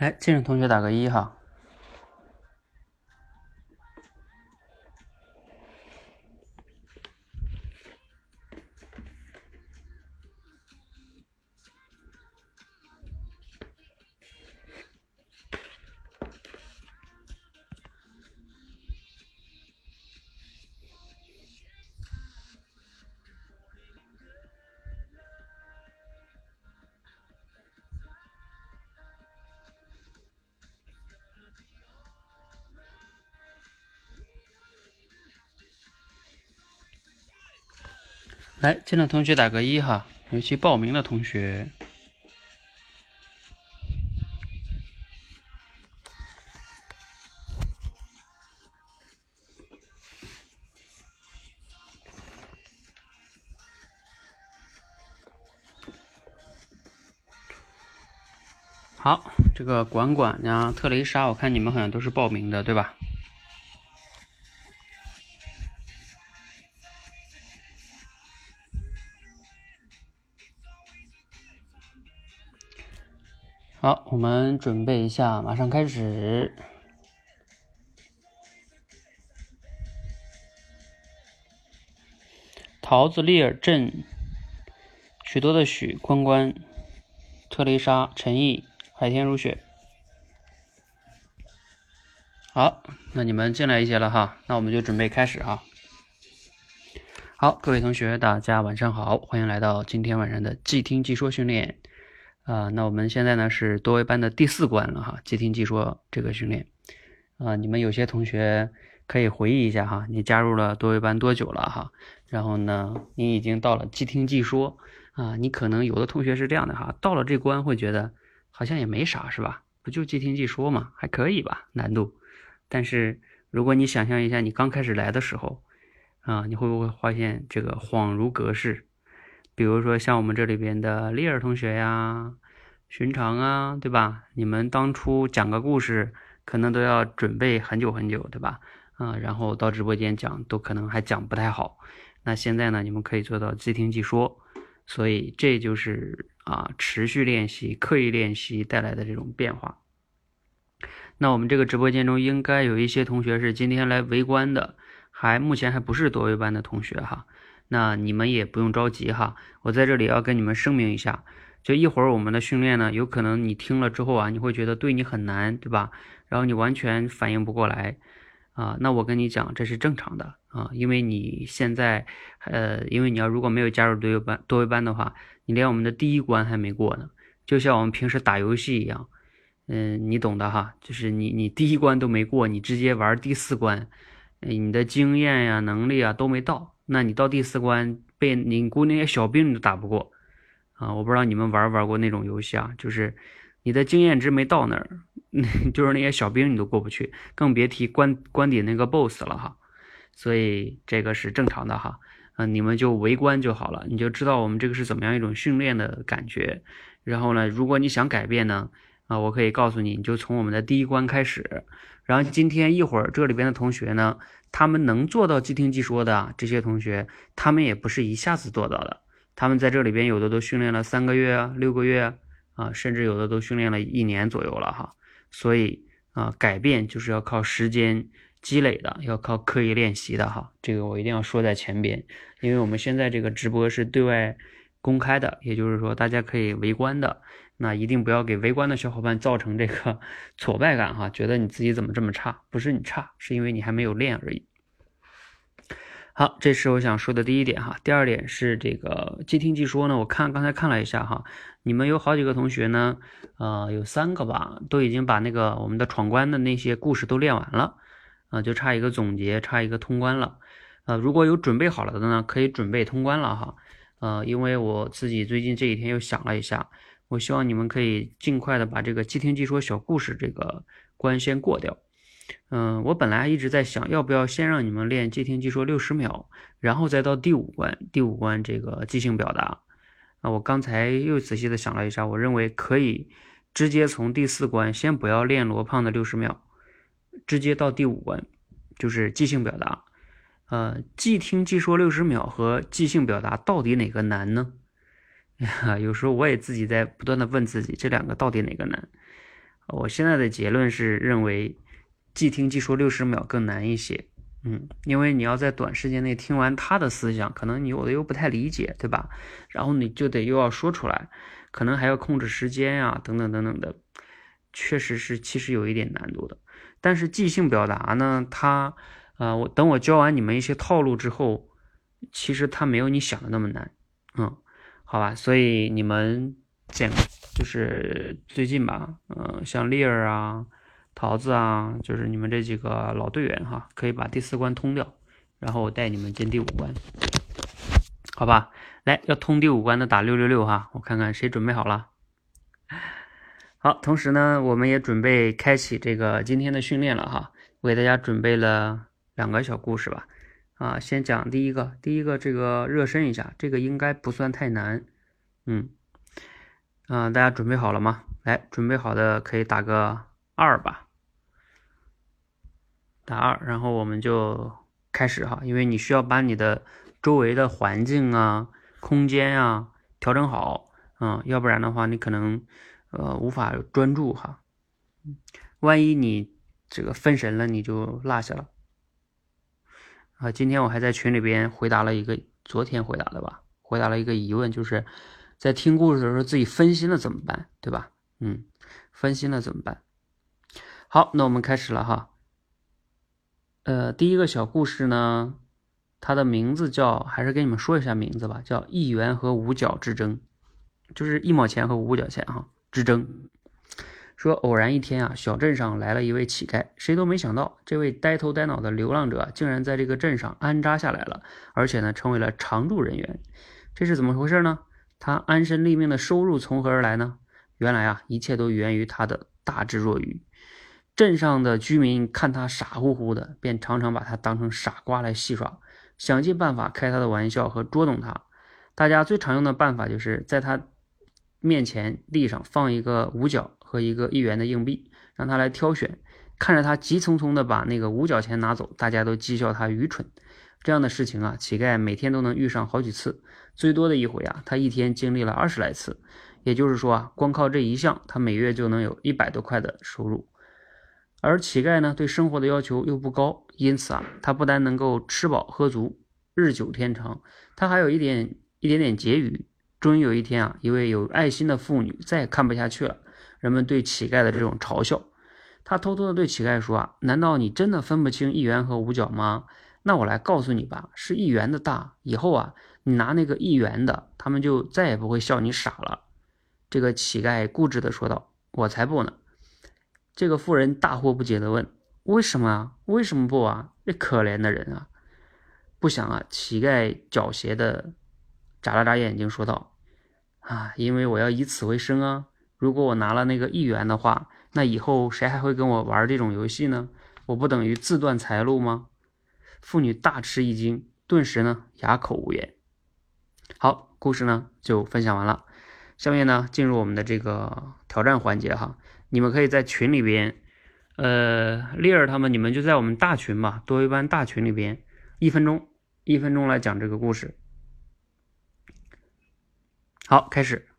来，这种同学打个一哈。来，进来同学打个一哈，尤其报名的同学。好，这个管管呀，特蕾莎，我看你们好像都是报名的，对吧？好，我们准备一下，马上开始。桃子、利尔、镇，许多的许，关关，特蕾莎、陈毅、海天如雪。好，那你们进来一些了哈，那我们就准备开始哈。好，各位同学，大家晚上好，欢迎来到今天晚上的即听即说训练。啊，那我们现在呢是多维班的第四关了哈，即听即说这个训练。啊，你们有些同学可以回忆一下哈，你加入了多维班多久了哈？然后呢，你已经到了即听即说啊，你可能有的同学是这样的哈，到了这关会觉得好像也没啥是吧？不就即听即说嘛，还可以吧，难度。但是如果你想象一下你刚开始来的时候啊，你会不会发现这个恍如隔世？比如说像我们这里边的丽尔同学呀。寻常啊，对吧？你们当初讲个故事，可能都要准备很久很久，对吧？啊，然后到直播间讲，都可能还讲不太好。那现在呢，你们可以做到即听即说，所以这就是啊，持续练习、刻意练习带来的这种变化。那我们这个直播间中，应该有一些同学是今天来围观的，还目前还不是多维班的同学哈。那你们也不用着急哈，我在这里要跟你们声明一下。就一会儿我们的训练呢，有可能你听了之后啊，你会觉得对你很难，对吧？然后你完全反应不过来啊。那我跟你讲，这是正常的啊，因为你现在，呃，因为你要如果没有加入多维班多维班的话，你连我们的第一关还没过呢。就像我们平时打游戏一样，嗯，你懂的哈，就是你你第一关都没过，你直接玩第四关，你的经验呀、能力啊都没到，那你到第四关被你估那些小兵你都打不过。啊，我不知道你们玩没玩过那种游戏啊，就是你的经验值没到那儿，就是那些小兵你都过不去，更别提关关底那个 BOSS 了哈。所以这个是正常的哈，嗯，你们就围观就好了，你就知道我们这个是怎么样一种训练的感觉。然后呢，如果你想改变呢，啊，我可以告诉你，你就从我们的第一关开始。然后今天一会儿这里边的同学呢，他们能做到即听即说的这些同学，他们也不是一下子做到的。他们在这里边有的都训练了三个月啊、六个月啊，甚至有的都训练了一年左右了哈。所以啊，改变就是要靠时间积累的，要靠刻意练习的哈。这个我一定要说在前边，因为我们现在这个直播是对外公开的，也就是说大家可以围观的。那一定不要给围观的小伙伴造成这个挫败感哈，觉得你自己怎么这么差？不是你差，是因为你还没有练而已。好，这是我想说的第一点哈。第二点是这个即听即说呢，我看刚才看了一下哈，你们有好几个同学呢，呃，有三个吧，都已经把那个我们的闯关的那些故事都练完了，啊，就差一个总结，差一个通关了。呃，如果有准备好了的呢，可以准备通关了哈。呃，因为我自己最近这几天又想了一下，我希望你们可以尽快的把这个即听即说小故事这个关先过掉。嗯，我本来一直在想，要不要先让你们练即听即说六十秒，然后再到第五关。第五关这个即兴表达啊，我刚才又仔细的想了一下，我认为可以直接从第四关先不要练罗胖的六十秒，直接到第五关，就是即兴表达。呃，即听即说六十秒和即兴表达到底哪个难呢？有时候我也自己在不断的问自己，这两个到底哪个难？我现在的结论是认为，即听即说六十秒更难一些。嗯，因为你要在短时间内听完他的思想，可能你有的又不太理解，对吧？然后你就得又要说出来，可能还要控制时间呀，等等等等的，确实是其实有一点难度的。但是即兴表达呢，它，呃，我等我教完你们一些套路之后，其实它没有你想的那么难。嗯，好吧，所以你们见就是最近吧，嗯，像丽儿啊、桃子啊，就是你们这几个老队员哈，可以把第四关通掉，然后我带你们进第五关，好吧？来，要通第五关的打六六六哈，我看看谁准备好了。好，同时呢，我们也准备开启这个今天的训练了哈，我给大家准备了两个小故事吧。啊，先讲第一个，第一个这个热身一下，这个应该不算太难。嗯。啊，大家准备好了吗？来，准备好的可以打个二吧，打二，然后我们就开始哈。因为你需要把你的周围的环境啊、空间啊调整好，嗯，要不然的话你可能呃无法专注哈。万一你这个分神了，你就落下了。啊，今天我还在群里边回答了一个昨天回答的吧，回答了一个疑问，就是。在听故事的时候，自己分心了怎么办？对吧？嗯，分心了怎么办？好，那我们开始了哈。呃，第一个小故事呢，它的名字叫，还是给你们说一下名字吧，叫一元和五角之争，就是一毛钱和五角钱哈之争。说偶然一天啊，小镇上来了一位乞丐，谁都没想到，这位呆头呆脑的流浪者竟然在这个镇上安扎下来了，而且呢，成为了常住人员。这是怎么回事呢？他安身立命的收入从何而来呢？原来啊，一切都源于他的大智若愚。镇上的居民看他傻乎乎的，便常常把他当成傻瓜来戏耍，想尽办法开他的玩笑和捉弄他。大家最常用的办法就是在他面前地上放一个五角和一个一元的硬币，让他来挑选。看着他急匆匆的把那个五角钱拿走，大家都讥笑他愚蠢。这样的事情啊，乞丐每天都能遇上好几次。最多的一回啊，他一天经历了二十来次，也就是说啊，光靠这一项，他每月就能有一百多块的收入。而乞丐呢，对生活的要求又不高，因此啊，他不但能够吃饱喝足，日久天长，他还有一点一点点结余。终于有一天啊，一位有爱心的妇女再也看不下去了，人们对乞丐的这种嘲笑，他偷偷的对乞丐说啊，难道你真的分不清一元和五角吗？那我来告诉你吧，是一元的大，以后啊。你拿那个一元的，他们就再也不会笑你傻了。这个乞丐固执的说道：“我才不呢！”这个妇人大惑不解的问：“为什么啊？为什么不啊？这可怜的人啊！”不想啊，乞丐狡黠的眨了眨眼睛说道：“啊，因为我要以此为生啊！如果我拿了那个一元的话，那以后谁还会跟我玩这种游戏呢？我不等于自断财路吗？”妇女大吃一惊，顿时呢哑口无言。好，故事呢就分享完了。下面呢进入我们的这个挑战环节哈，你们可以在群里边，呃，丽儿他们，你们就在我们大群吧，多一班大群里边，一分钟，一分钟来讲这个故事。好，开始。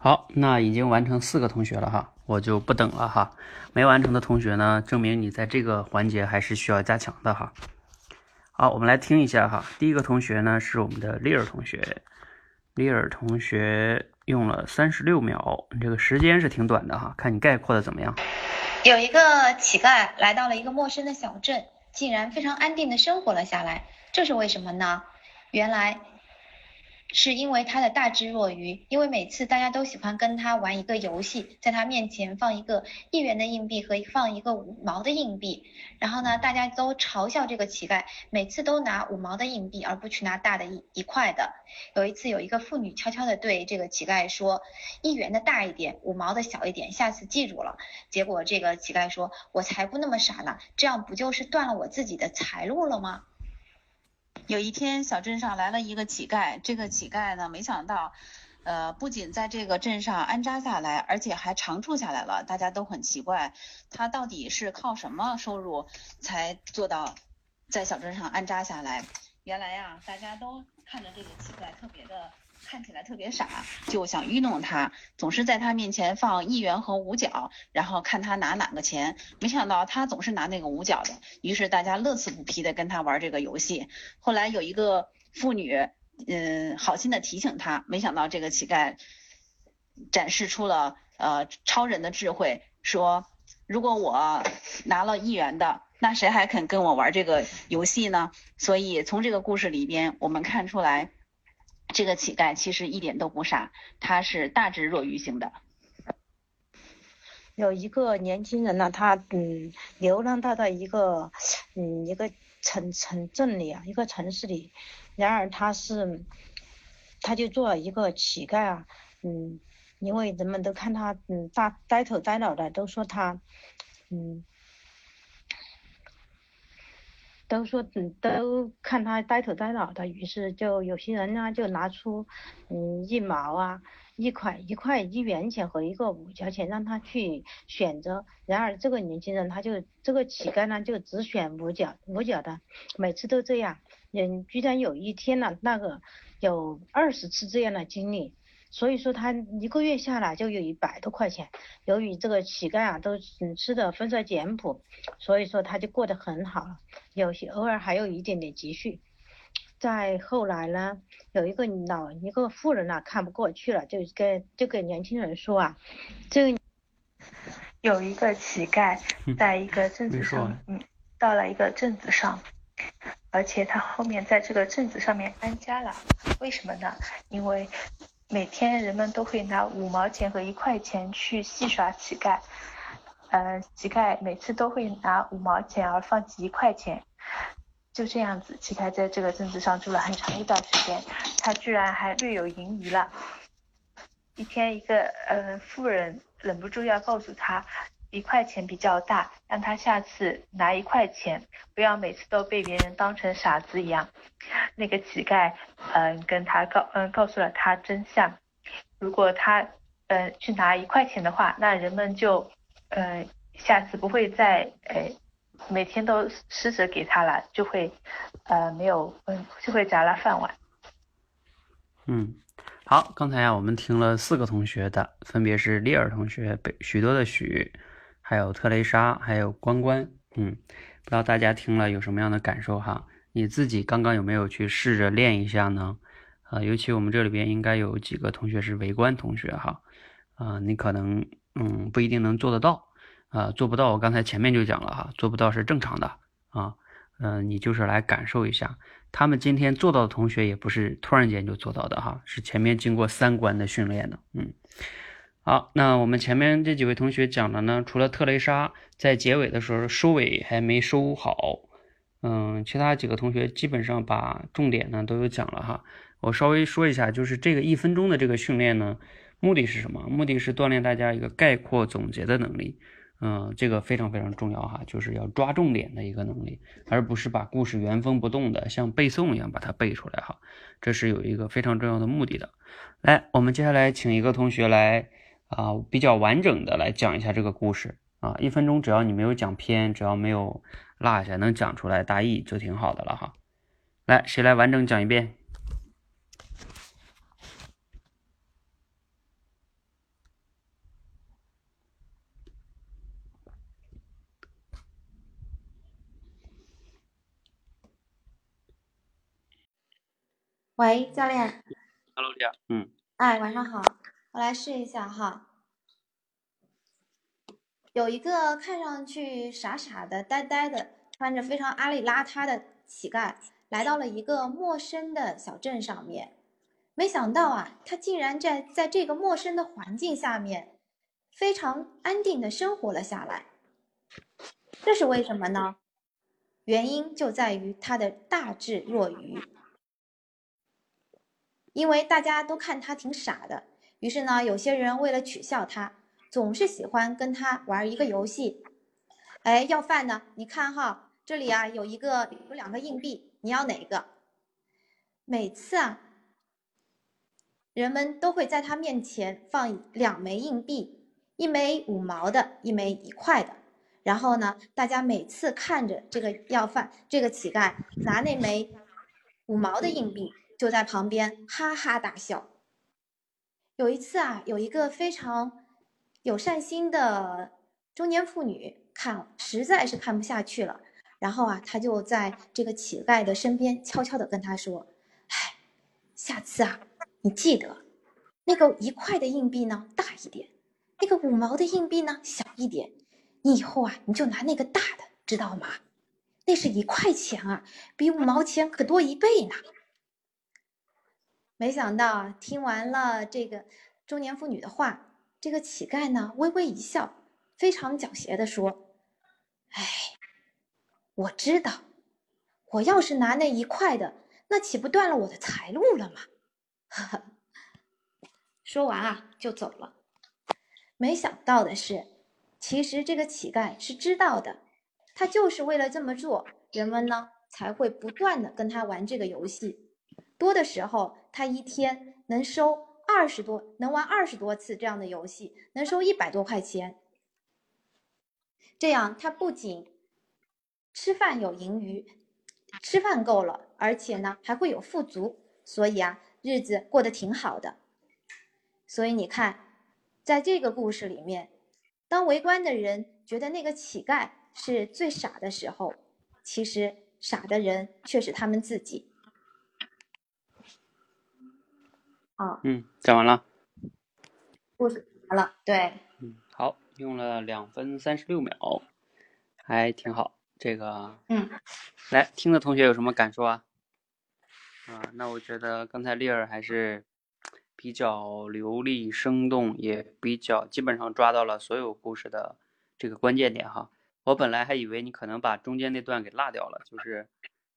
好，那已经完成四个同学了哈，我就不等了哈。没完成的同学呢，证明你在这个环节还是需要加强的哈。好，我们来听一下哈。第一个同学呢是我们的丽尔同学，丽尔同学用了三十六秒，这个时间是挺短的哈。看你概括的怎么样？有一个乞丐来到了一个陌生的小镇，竟然非常安定的生活了下来，这是为什么呢？原来。是因为他的大智若愚，因为每次大家都喜欢跟他玩一个游戏，在他面前放一个一元的硬币和放一个五毛的硬币，然后呢，大家都嘲笑这个乞丐，每次都拿五毛的硬币，而不去拿大的一一块的。有一次，有一个妇女悄悄的对这个乞丐说：“一元的大一点，五毛的小一点，下次记住了。”结果这个乞丐说：“我才不那么傻呢，这样不就是断了我自己的财路了吗？”有一天，小镇上来了一个乞丐。这个乞丐呢，没想到，呃，不仅在这个镇上安扎下来，而且还长住下来了。大家都很奇怪，他到底是靠什么收入才做到在小镇上安扎下来？原来呀，大家都看着这个乞丐特别的。看起来特别傻，就想愚弄他，总是在他面前放一元和五角，然后看他拿哪个钱。没想到他总是拿那个五角的，于是大家乐此不疲的跟他玩这个游戏。后来有一个妇女，嗯，好心的提醒他，没想到这个乞丐展示出了呃超人的智慧，说如果我拿了一元的，那谁还肯跟我玩这个游戏呢？所以从这个故事里边，我们看出来。这个乞丐其实一点都不傻，他是大智若愚型的。有一个年轻人呢，他嗯流浪到了一个嗯一个城城镇里啊，一个城市里，然而他是他就做了一个乞丐啊，嗯，因为人们都看他嗯大呆头呆脑的，都说他嗯。都说嗯，都看他呆头呆脑的，于是就有些人呢就拿出嗯一毛啊、一块、一块一元钱和一个五角钱让他去选择。然而这个年轻人他就这个乞丐呢就只选五角五角的，每次都这样。嗯，居然有一天呢，那个有二十次这样的经历。所以说他一个月下来就有一百多块钱。由于这个乞丐啊都嗯吃的丰盛简朴，所以说他就过得很好，有些偶尔还有一点点积蓄。再后来呢，有一个老一个富人呐看不过去了，就跟就给年轻人说啊，这个有一个乞丐在一个镇子上，嗯，到了一个镇子上，而且他后面在这个镇子上面安家了。为什么呢？因为。每天人们都会拿五毛钱和一块钱去戏耍乞丐，呃，乞丐每次都会拿五毛钱而放弃一块钱，就这样子，乞丐在这个镇子上住了很长一段时间，他居然还略有盈余了。一天，一个呃富人忍不住要告诉他。一块钱比较大，让他下次拿一块钱，不要每次都被别人当成傻子一样。那个乞丐，嗯，跟他告，嗯，告诉了他真相。如果他，嗯，去拿一块钱的话，那人们就，嗯，下次不会再，呃，每天都施舍给他了，就会，呃，没有，嗯，就会砸了饭碗。嗯，好，刚才啊，我们听了四个同学的，分别是丽尔同学、北许多的许。还有特蕾莎，还有关关，嗯，不知道大家听了有什么样的感受哈？你自己刚刚有没有去试着练一下呢？啊，尤其我们这里边应该有几个同学是围观同学哈，啊，你可能嗯不一定能做得到，啊，做不到，我刚才前面就讲了哈，做不到是正常的啊，嗯，你就是来感受一下，他们今天做到的同学也不是突然间就做到的哈，是前面经过三关的训练的，嗯。好，那我们前面这几位同学讲的呢，除了特蕾莎在结尾的时候收尾还没收好，嗯，其他几个同学基本上把重点呢都有讲了哈。我稍微说一下，就是这个一分钟的这个训练呢，目的是什么？目的是锻炼大家一个概括总结的能力，嗯，这个非常非常重要哈，就是要抓重点的一个能力，而不是把故事原封不动的像背诵一样把它背出来哈，这是有一个非常重要的目的的。来，我们接下来请一个同学来。啊比较完整的来讲一下这个故事。啊一分钟只要你没有讲偏只要没有落下能讲出来大意就挺好的了哈。来谁来完整讲一遍？喂教练。Hello 你好嗯。哎晚上好。我来试一下哈。有一个看上去傻傻的、呆呆的，穿着非常邋里邋遢的乞丐，来到了一个陌生的小镇上面。没想到啊，他竟然在在这个陌生的环境下面，非常安定的生活了下来。这是为什么呢？原因就在于他的大智若愚。因为大家都看他挺傻的，于是呢，有些人为了取笑他，总是喜欢跟他玩一个游戏。哎，要饭呢？你看哈，这里啊有一个有两个硬币，你要哪个？每次啊，人们都会在他面前放两枚硬币，一枚五毛的，一枚一块的。然后呢，大家每次看着这个要饭这个乞丐拿那枚五毛的硬币。就在旁边哈哈大笑。有一次啊，有一个非常有善心的中年妇女看实在是看不下去了，然后啊，她就在这个乞丐的身边悄悄的跟他说：“哎，下次啊，你记得那个一块的硬币呢大一点，那个五毛的硬币呢小一点。你以后啊，你就拿那个大的，知道吗？那是一块钱啊，比五毛钱可多一倍呢。”没想到啊，听完了这个中年妇女的话，这个乞丐呢微微一笑，非常狡黠的说：“哎，我知道，我要是拿那一块的，那岂不断了我的财路了吗？”呵呵。说完啊，就走了。没想到的是，其实这个乞丐是知道的，他就是为了这么做，人们呢才会不断的跟他玩这个游戏。多的时候，他一天能收二十多，能玩二十多次这样的游戏，能收一百多块钱。这样他不仅吃饭有盈余，吃饭够了，而且呢还会有富足，所以啊日子过得挺好的。所以你看，在这个故事里面，当围观的人觉得那个乞丐是最傻的时候，其实傻的人却是他们自己。啊，嗯，讲完了，故事完了，对，嗯，好，用了两分三十六秒，还挺好。这个，嗯，来听的同学有什么感受啊？啊，那我觉得刚才丽儿还是比较流利生动，也比较基本上抓到了所有故事的这个关键点哈。我本来还以为你可能把中间那段给落掉了，就是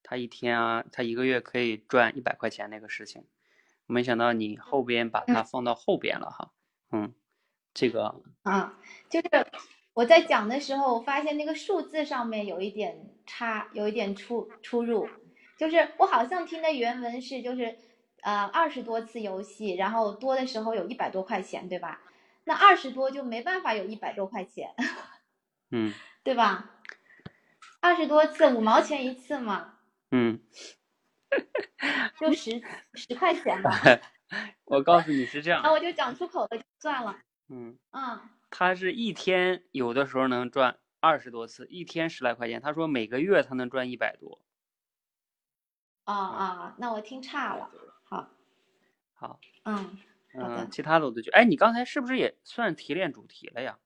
他一天啊，他一个月可以赚一百块钱那个事情。没想到你后边把它放到后边了哈，嗯，这个啊，就是我在讲的时候，我发现那个数字上面有一点差，有一点出出入，就是我好像听的原文是就是呃二十多次游戏，然后多的时候有一百多块钱，对吧？那二十多就没办法有一百多块钱，嗯，对吧？二十多次五毛钱一次嘛，嗯。就十十块钱吧，我告诉你是这样，那我就讲出口了，就算了。嗯嗯，他是一天有的时候能赚二十多次，一天十来块钱。他说每个月他能赚一百多。啊啊，那我听差了。好，好，嗯嗯，其他的我都觉，哎，你刚才是不是也算提炼主题了呀？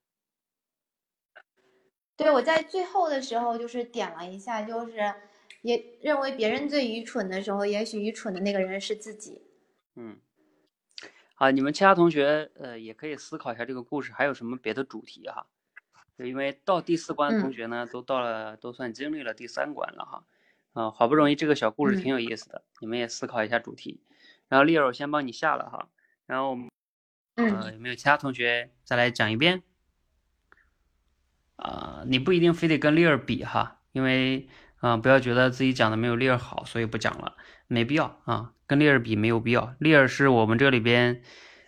对，我在最后的时候就是点了一下，就是。也认为别人最愚蠢的时候，也许愚蠢的那个人是自己。嗯，好，你们其他同学呃也可以思考一下这个故事还有什么别的主题哈。就因为到第四关的同学呢，都到了，都算经历了第三关了哈。啊，好不容易这个小故事挺有意思的，你们也思考一下主题。然后丽儿，我先帮你下了哈。然后，呃，有没有其他同学再来讲一遍？啊，你不一定非得跟丽儿比哈，因为。啊，不要觉得自己讲的没有丽儿好，所以不讲了，没必要啊，跟丽儿比没有必要。丽儿是我们这里边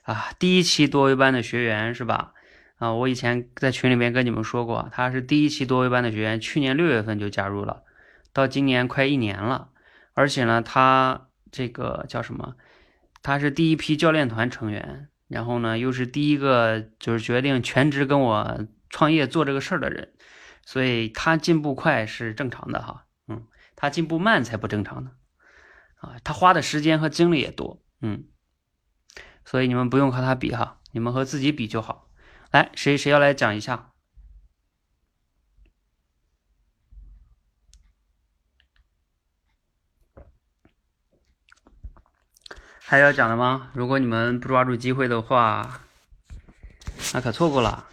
啊第一期多维班的学员是吧？啊，我以前在群里面跟你们说过，他是第一期多维班的学员，去年六月份就加入了，到今年快一年了，而且呢，他这个叫什么？他是第一批教练团成员，然后呢，又是第一个就是决定全职跟我创业做这个事儿的人，所以他进步快是正常的哈。嗯他进步慢才不正常呢，啊，他花的时间和精力也多，嗯，所以你们不用和他比哈，你们和自己比就好。来，谁谁要来讲一下？还要讲的吗？如果你们不抓住机会的话，那可错过了。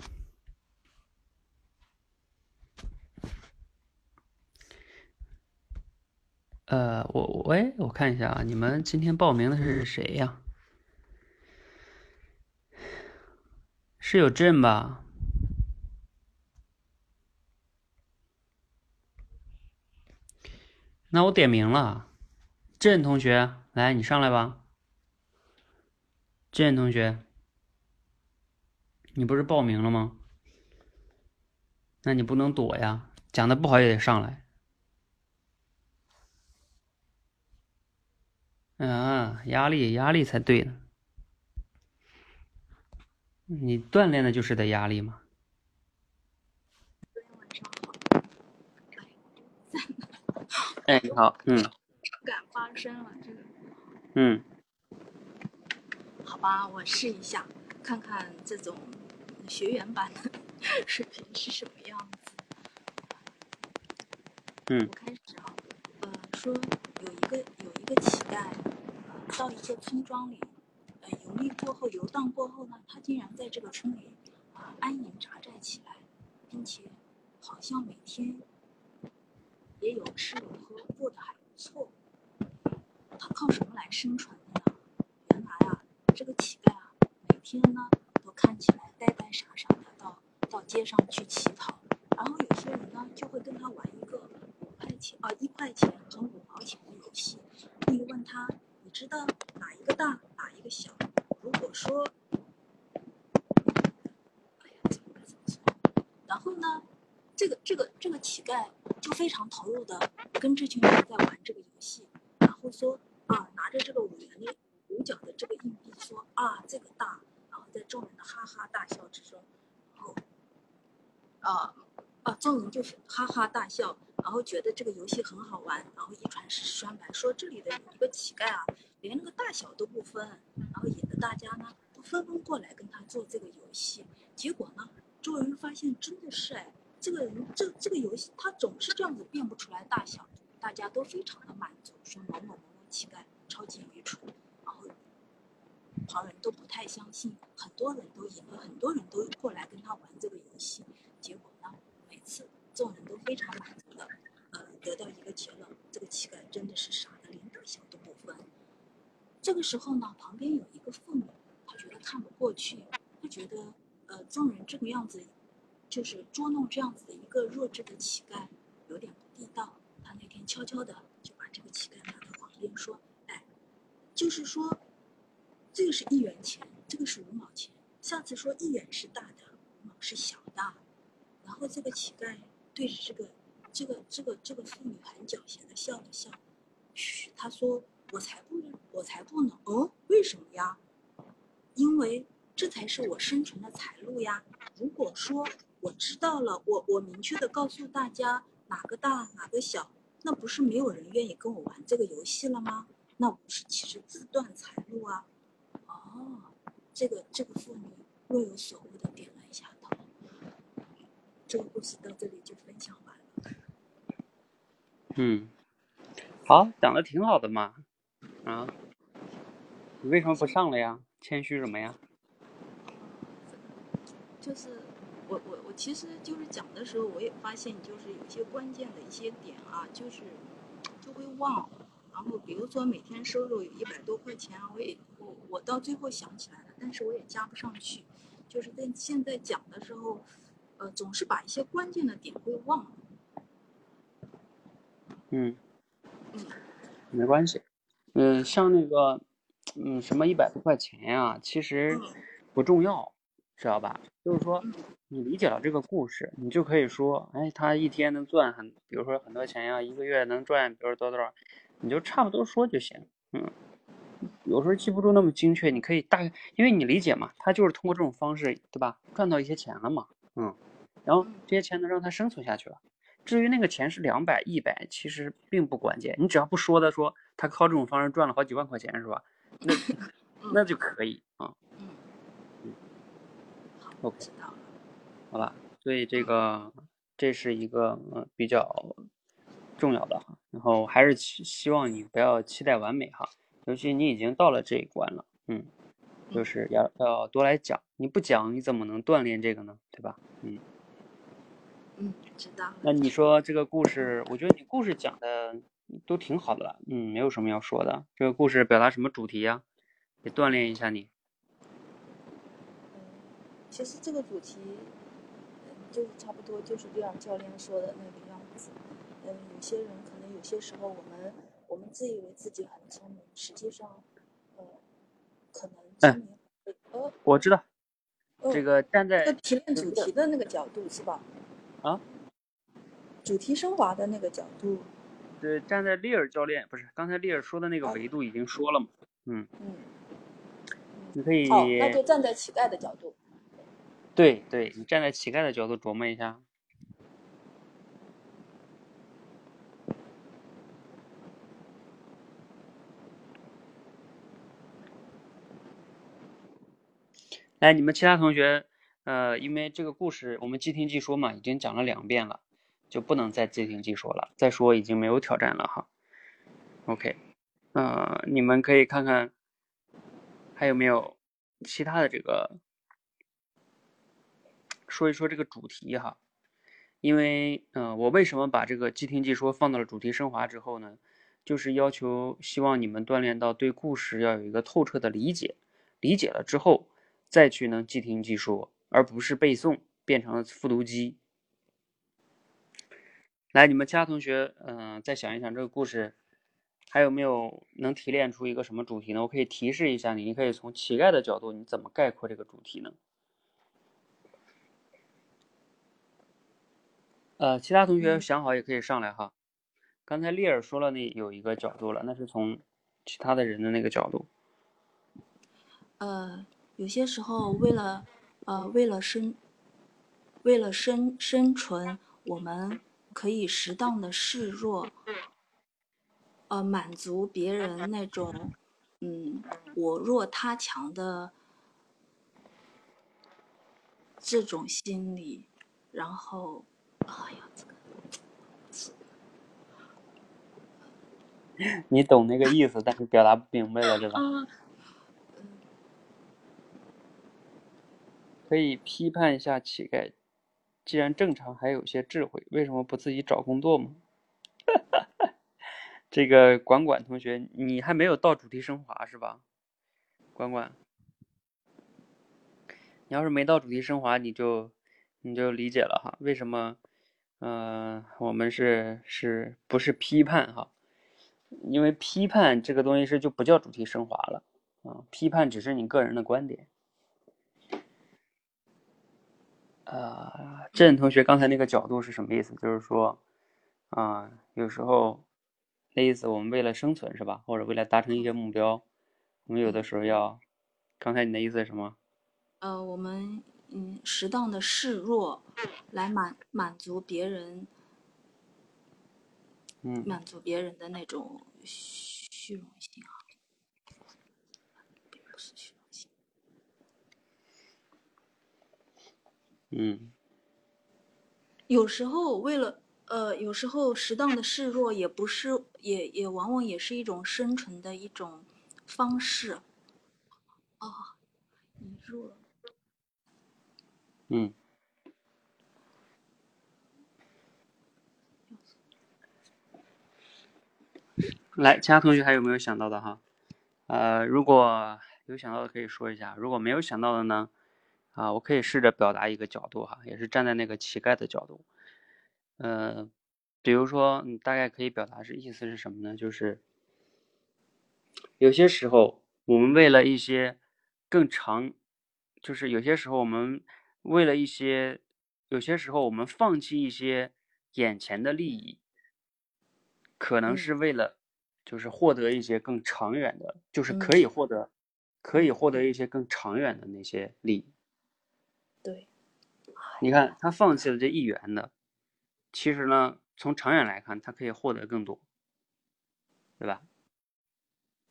呃，我我哎，我看一下啊，你们今天报名的是谁呀？是有朕吧？那我点名了，郑同学，来，你上来吧。建同学，你不是报名了吗？那你不能躲呀，讲的不好也得上来。啊，压力压力才对呢。你锻炼的就是的压力嘛。哎，你好，嗯。敢发声了，这个。嗯。好吧，我试一下，看看这种学员版的 水平是什么样子。嗯。我开始啊，呃，说有一个有一个乞丐，到一个村庄里，呃，游历过后，游荡过后呢，他竟然在这个村里啊安营扎寨起来，并且好像每天也有吃有喝，过得还不错。他靠什么来生存的呢？原来啊。这个乞丐啊，每天呢都看起来呆呆傻傻的，到到街上去乞讨，然后有些人呢就会跟他玩一个块钱啊一块钱和五毛钱的游戏。你问他，你知道哪一个大，哪一个小？如果说，哎呀，怎么怎么说？然后呢，这个这个这个乞丐就非常投入的跟这群人在玩这个游戏，然后说啊，拿着这个五元的。五角的这个硬币说啊，这个大，然后在众人的哈哈大笑之中，然后，啊啊，众人就是哈哈大笑，然后觉得这个游戏很好玩，然后一传十，十传百，说这里的一个乞丐啊，连那个大小都不分，然后引得大家呢都纷纷过来跟他做这个游戏。结果呢，众人发现真的是哎，这个人这这个游戏他总是这样子变不出来大小，大家都非常的满足，说某某某某乞丐超级愚蠢。然后旁人都不太相信，很多人都赢了，很多人都过来跟他玩这个游戏。结果呢，众人都非常满足的，呃，得到一个结论：这个乞丐真的是傻的，连大小都不分。这个时候呢，旁边有一个妇女，她觉得看不过去，她觉得，呃，众人这个样子，就是捉弄这样子的一个弱智的乞丐，有点不地道。她那天悄悄的就把这个乞丐拿到旁边说：“哎，就是说。”这个是一元钱，这个是五毛钱。下次说一元是大的，五毛是小的。然后这个乞丐对着这个这个这个这个妇女很狡黠的笑了笑，嘘，他说：“我才不，我才不呢。哦，为什么呀？因为这才是我生存的财路呀。如果说我知道了，我我明确的告诉大家哪个大哪个小，那不是没有人愿意跟我玩这个游戏了吗？那不是其实自断财路啊。”哦，这个这个妇女若有所悟的点。这个故事到这里就分享完了。嗯，好，讲的挺好的嘛。啊，你为什么不上了呀？谦虚什么呀？就是我我我其实就是讲的时候，我也发现就是有些关键的一些点啊，就是就会忘。然后比如说每天收入有一百多块钱，我也。我到最后想起来了，但是我也加不上去，就是在现在讲的时候，呃，总是把一些关键的点会忘了。嗯，嗯，没关系，嗯，像那个，嗯，什么一百多块钱呀，其实不重要，知道吧？就是说，你理解了这个故事，你就可以说，哎，他一天能赚很，比如说很多钱呀，一个月能赚，比如说多多少，你就差不多说就行，嗯。有时候记不住那么精确，你可以大概，因为你理解嘛，他就是通过这种方式，对吧，赚到一些钱了嘛，嗯，然后这些钱能让他生存下去了，至于那个钱是两百、一百，其实并不关键。你只要不说的说他靠这种方式赚了好几万块钱，是吧？那那就可以啊。嗯嗯。好，OK，知道了。好吧，所以这个这是一个呃比较重要的哈。然后还是希希望你不要期待完美哈，尤其你已经到了这一关了，嗯，就是要要多来讲。你不讲，你怎么能锻炼这个呢？对吧？嗯。嗯，知道。那你说这个故事，我觉得你故事讲的都挺好的了，嗯，没有什么要说的。这个故事表达什么主题呀？也锻炼一下你。嗯，其实这个主题，嗯，就是差不多就是这样教练说的那个样子。嗯，有些人可能有些时候我们我们自以为自己很聪明，实际上，呃，可能聪明。呃，我知道。这个站在提炼主题的那个角度是吧？啊，主题升华的那个角度，对，站在利尔教练不是刚才利尔说的那个维度已经说了嘛，嗯。嗯，你可以，好，那就站在乞丐的角度，对对，你站在乞丐的角度琢磨一下，来，你们其他同学。呃，因为这个故事我们即听即说嘛，已经讲了两遍了，就不能再即听即说了。再说已经没有挑战了哈。OK，呃，你们可以看看还有没有其他的这个说一说这个主题哈。因为嗯，我为什么把这个即听即说放到了主题升华之后呢？就是要求希望你们锻炼到对故事要有一个透彻的理解，理解了之后再去能即听即说。而不是背诵变成了复读机。来，你们其他同学，嗯，再想一想这个故事，还有没有能提炼出一个什么主题呢？我可以提示一下你，你可以从乞丐的角度，你怎么概括这个主题呢？呃，其他同学想好也可以上来哈。刚才丽尔说了，那有一个角度了，那是从其他的人的那个角度。呃，有些时候为了。呃，为了生，为了生生存，我们可以适当的示弱，呃，满足别人那种，嗯，我弱他强的这种心理，然后，哎呀，这个，你懂那个意思，但是表达不明白了，对吧？可以批判一下乞丐，既然正常还有些智慧，为什么不自己找工作吗？这个管管同学，你还没有到主题升华是吧？管管，你要是没到主题升华，你就你就理解了哈。为什么？嗯，我们是是不是批判哈？因为批判这个东西是就不叫主题升华了啊，批判只是你个人的观点。呃，郑同学刚才那个角度是什么意思？就是说，啊，有时候那意思，我们为了生存是吧？或者为了达成一些目标，我们有的时候要，刚才你的意思是什么？呃，我们嗯，适当的示弱，来满满足别人，嗯，满足别人的那种虚荣心啊。嗯，有时候为了呃，有时候适当的示弱也不是，也也往往也是一种生存的一种方式。哦，你弱。嗯。来，其他同学还有没有想到的哈？呃，如果有想到的可以说一下，如果没有想到的呢？啊，我可以试着表达一个角度哈，也是站在那个乞丐的角度，呃，比如说，你大概可以表达是意思是什么呢？就是有些时候我们为了一些更长，就是有些时候我们为了一些，有些时候我们放弃一些眼前的利益，可能是为了就是获得一些更长远的，就是可以获得，可以获得一些更长远的那些利益。对，你看他放弃了这一元的，其实呢，从长远来看，他可以获得更多，对吧？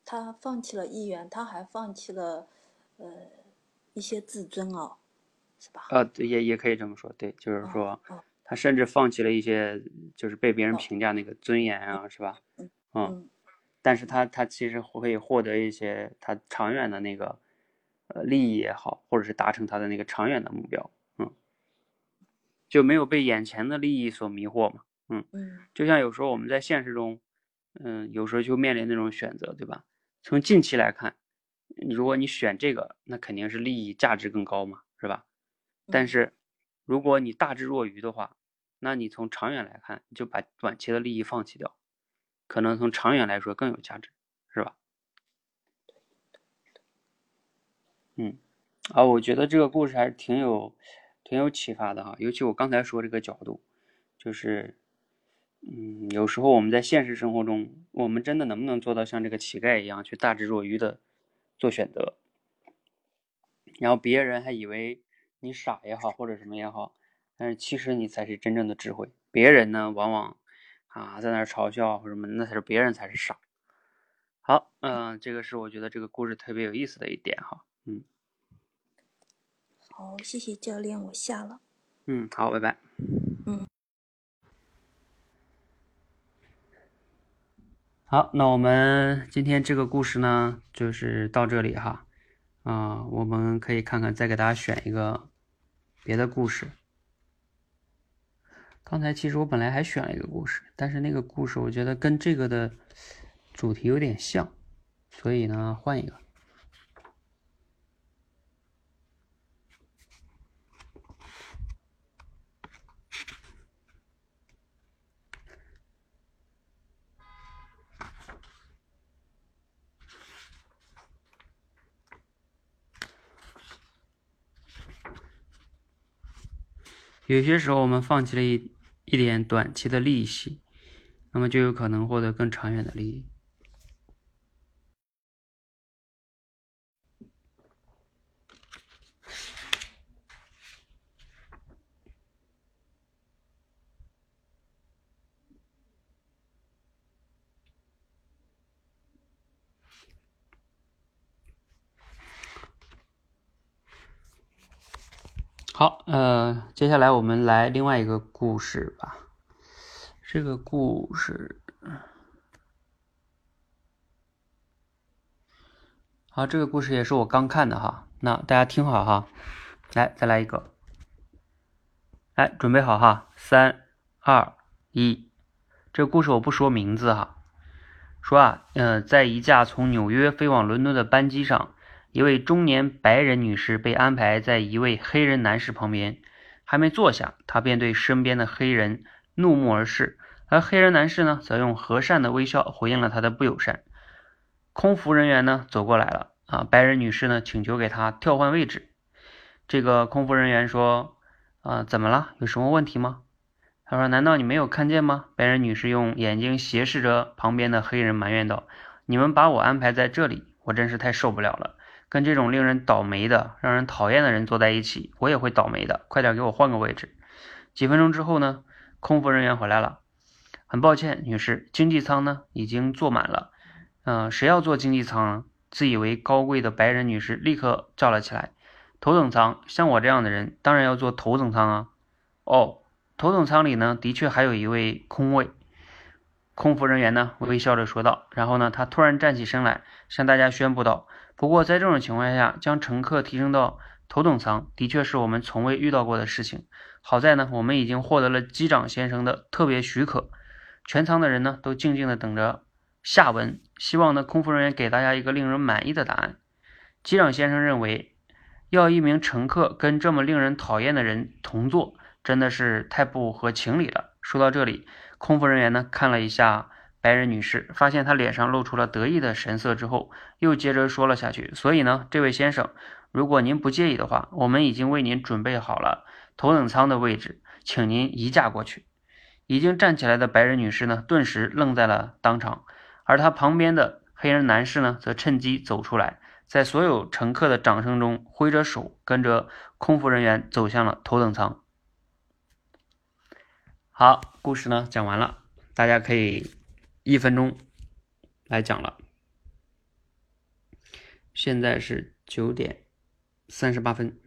他放弃了一元，他还放弃了呃一些自尊哦，是吧？呃，也也可以这么说，对，就是说，他甚至放弃了一些就是被别人评价那个尊严啊，是吧？嗯嗯，但是他他其实可以获得一些他长远的那个呃利益也好，或者是达成他的那个长远的目标。就没有被眼前的利益所迷惑嘛？嗯嗯，就像有时候我们在现实中，嗯，有时候就面临那种选择，对吧？从近期来看，如果你选这个，那肯定是利益价值更高嘛，是吧？但是如果你大智若愚的话，那你从长远来看，你就把短期的利益放弃掉，可能从长远来说更有价值，是吧？嗯，啊，我觉得这个故事还是挺有。挺有启发的哈，尤其我刚才说这个角度，就是，嗯，有时候我们在现实生活中，我们真的能不能做到像这个乞丐一样去大智若愚的做选择？然后别人还以为你傻也好，或者什么也好，但是其实你才是真正的智慧。别人呢，往往啊在那嘲笑或什么，那才是别人才是傻。好，嗯，这个是我觉得这个故事特别有意思的一点哈，嗯。好，谢谢教练，我下了。嗯，好，拜拜。嗯，好，那我们今天这个故事呢，就是到这里哈。啊，我们可以看看，再给大家选一个别的故事。刚才其实我本来还选了一个故事，但是那个故事我觉得跟这个的主题有点像，所以呢，换一个。有些时候，我们放弃了一一点短期的利息，那么就有可能获得更长远的利益。好，呃，接下来我们来另外一个故事吧。这个故事，好，这个故事也是我刚看的哈。那大家听好哈，来，再来一个，来，准备好哈，三、二、一。这个故事我不说名字哈，说啊，嗯，在一架从纽约飞往伦敦的班机上。一位中年白人女士被安排在一位黑人男士旁边，还没坐下，她便对身边的黑人怒目而视，而黑人男士呢，则用和善的微笑回应了他的不友善。空服人员呢，走过来了，啊，白人女士呢，请求给他调换位置。这个空服人员说，啊，怎么了？有什么问题吗？他说，难道你没有看见吗？白人女士用眼睛斜视着旁边的黑人，埋怨道：“你们把我安排在这里，我真是太受不了了。”跟这种令人倒霉的、让人讨厌的人坐在一起，我也会倒霉的。快点给我换个位置。几分钟之后呢，空服人员回来了。很抱歉，女士，经济舱呢已经坐满了。嗯，谁要坐经济舱？自以为高贵的白人女士立刻叫了起来。头等舱，像我这样的人当然要坐头等舱啊。哦，头等舱里呢的确还有一位空位。空服人员呢微笑着说道。然后呢，他突然站起身来，向大家宣布道。不过，在这种情况下，将乘客提升到头等舱，的确是我们从未遇到过的事情。好在呢，我们已经获得了机长先生的特别许可。全舱的人呢，都静静的等着下文，希望呢，空服人员给大家一个令人满意的答案。机长先生认为，要一名乘客跟这么令人讨厌的人同坐，真的是太不合情理了。说到这里，空服人员呢，看了一下。白人女士发现他脸上露出了得意的神色之后，又接着说了下去。所以呢，这位先生，如果您不介意的话，我们已经为您准备好了头等舱的位置，请您移驾过去。已经站起来的白人女士呢，顿时愣在了当场，而她旁边的黑人男士呢，则趁机走出来，在所有乘客的掌声中挥着手，跟着空服人员走向了头等舱。好，故事呢讲完了，大家可以一分钟来讲了。现在是九点三十八分。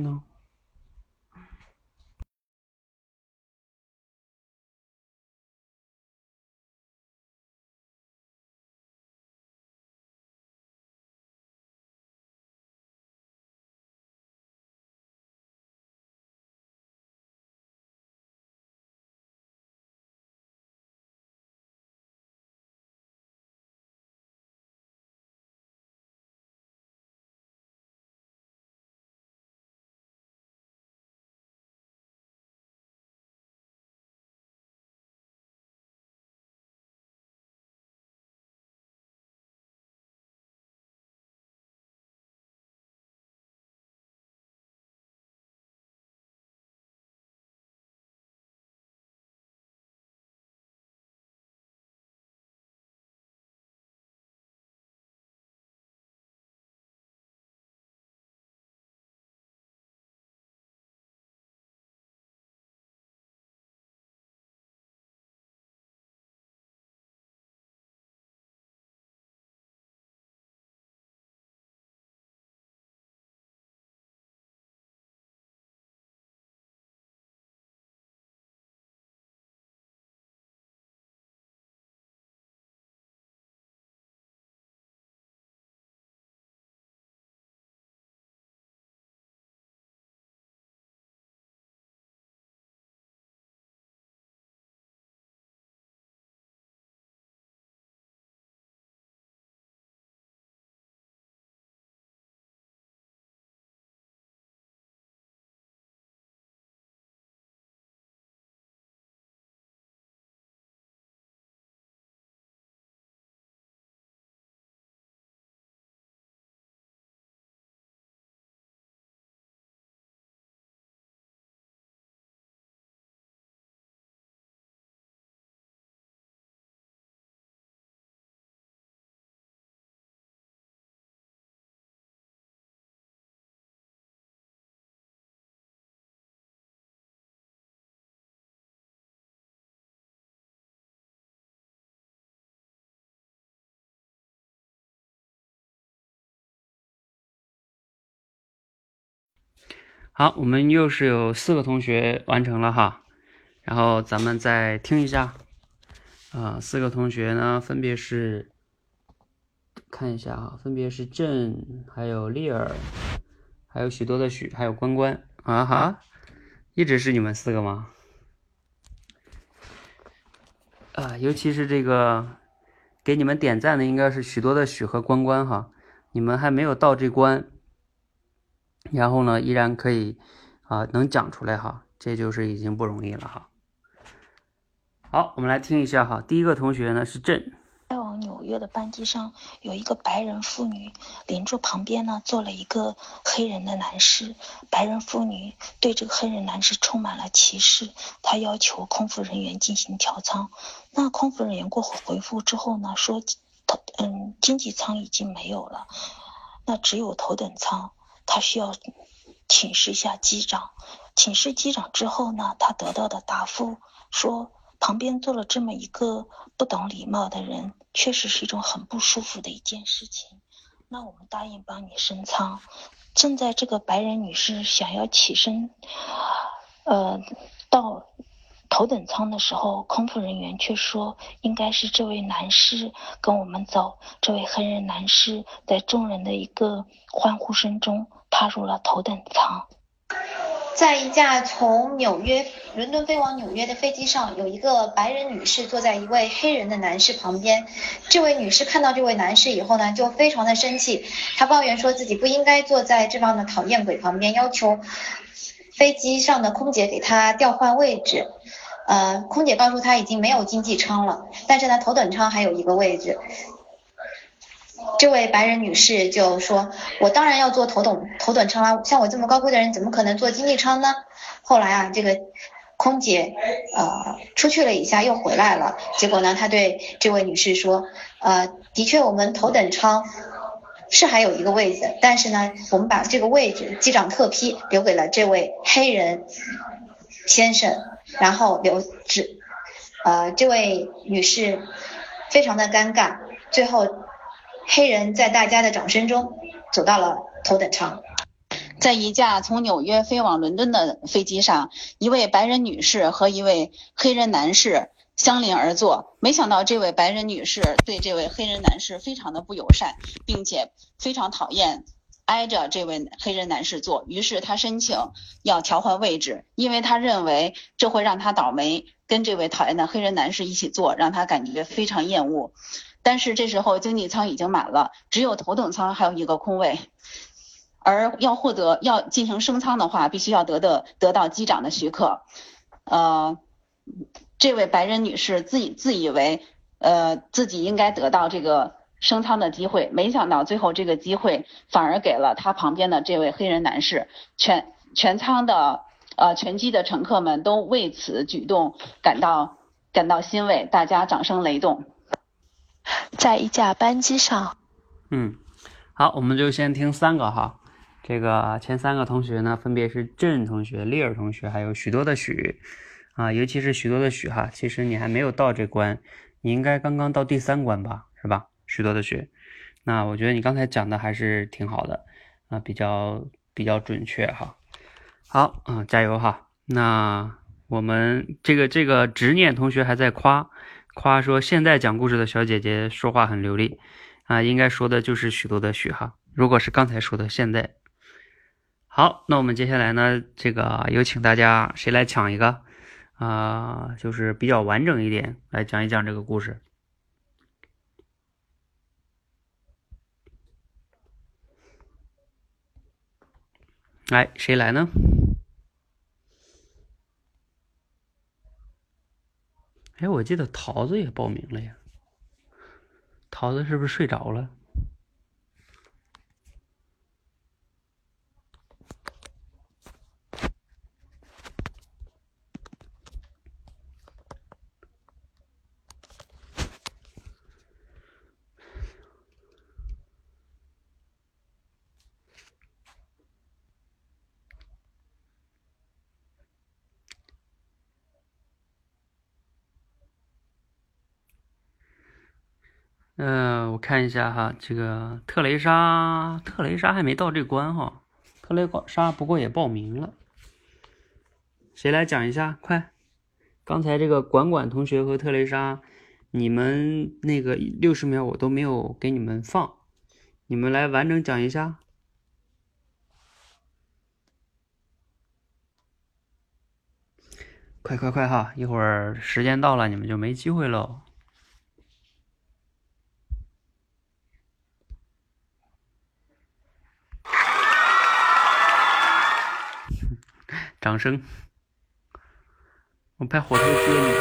小好，我们又是有四个同学完成了哈，然后咱们再听一下，啊，四个同学呢分别是，看一下啊，分别是郑，还有丽儿，还有许多的许，还有关关啊哈，一直是你们四个吗？啊，尤其是这个给你们点赞的应该是许多的许和关关哈，你们还没有到这关。然后呢，依然可以啊，能讲出来哈，这就是已经不容易了哈。好，我们来听一下哈。第一个同学呢是郑。开往纽约的班机上有一个白人妇女，邻座旁边呢坐了一个黑人的男士。白人妇女对这个黑人男士充满了歧视，她要求空服人员进行调舱。那空服人员过后回复之后呢，说嗯经济舱已经没有了，那只有头等舱。他需要请示一下机长，请示机长之后呢，他得到的答复说旁边坐了这么一个不懂礼貌的人，确实是一种很不舒服的一件事情。那我们答应帮你升舱。正在这个白人女士想要起身，呃，到头等舱的时候，空服人员却说应该是这位男士跟我们走。这位黑人男士在众人的一个欢呼声中踏入了头等舱。在一架从纽约、伦敦飞往纽约的飞机上，有一个白人女士坐在一位黑人的男士旁边。这位女士看到这位男士以后呢，就非常的生气，她抱怨说自己不应该坐在这帮的讨厌鬼旁边，要求飞机上的空姐给她调换位置。呃，空姐告诉她已经没有经济舱了，但是呢，头等舱还有一个位置。这位白人女士就说：“我当然要坐头等头等舱啦，像我这么高贵的人，怎么可能坐经济舱呢？”后来啊，这个空姐呃出去了一下，又回来了。结果呢，她对这位女士说：“呃，的确，我们头等舱是还有一个位子，但是呢，我们把这个位置机长特批留给了这位黑人先生，然后留只呃这位女士非常的尴尬，最后。”黑人在大家的掌声中走到了头等舱。在一架从纽约飞往伦敦的飞机上，一位白人女士和一位黑人男士相邻而坐。没想到这位白人女士对这位黑人男士非常的不友善，并且非常讨厌挨着这位黑人男士坐。于是他申请要调换位置，因为他认为这会让他倒霉，跟这位讨厌的黑人男士一起坐，让他感觉非常厌恶。但是这时候经济舱已经满了，只有头等舱还有一个空位，而要获得要进行升舱的话，必须要得的得到机长的许可。呃，这位白人女士自己自以为呃自己应该得到这个升舱的机会，没想到最后这个机会反而给了他旁边的这位黑人男士。全全舱的呃全机的乘客们都为此举动感到感到欣慰，大家掌声雷动。在一架班机上，嗯，好，我们就先听三个哈。这个前三个同学呢，分别是郑同学、丽儿同学，还有许多的许啊，尤其是许多的许哈。其实你还没有到这关，你应该刚刚到第三关吧，是吧？许多的许，那我觉得你刚才讲的还是挺好的啊，比较比较准确哈。好啊，加油哈。那我们这个这个执念同学还在夸。夸说现在讲故事的小姐姐说话很流利啊，应该说的就是许多的许哈。如果是刚才说的现在，好，那我们接下来呢，这个有请大家谁来抢一个啊？就是比较完整一点来讲一讲这个故事。来，谁来呢？哎，我记得桃子也报名了呀。桃子是不是睡着了？嗯，我看一下哈，这个特雷莎，特雷莎还没到这关哈，特雷莎不过也报名了。谁来讲一下？快，刚才这个管管同学和特雷莎，你们那个六十秒我都没有给你们放，你们来完整讲一下。快快快哈，一会儿时间到了，你们就没机会喽。掌声！我派火车接你。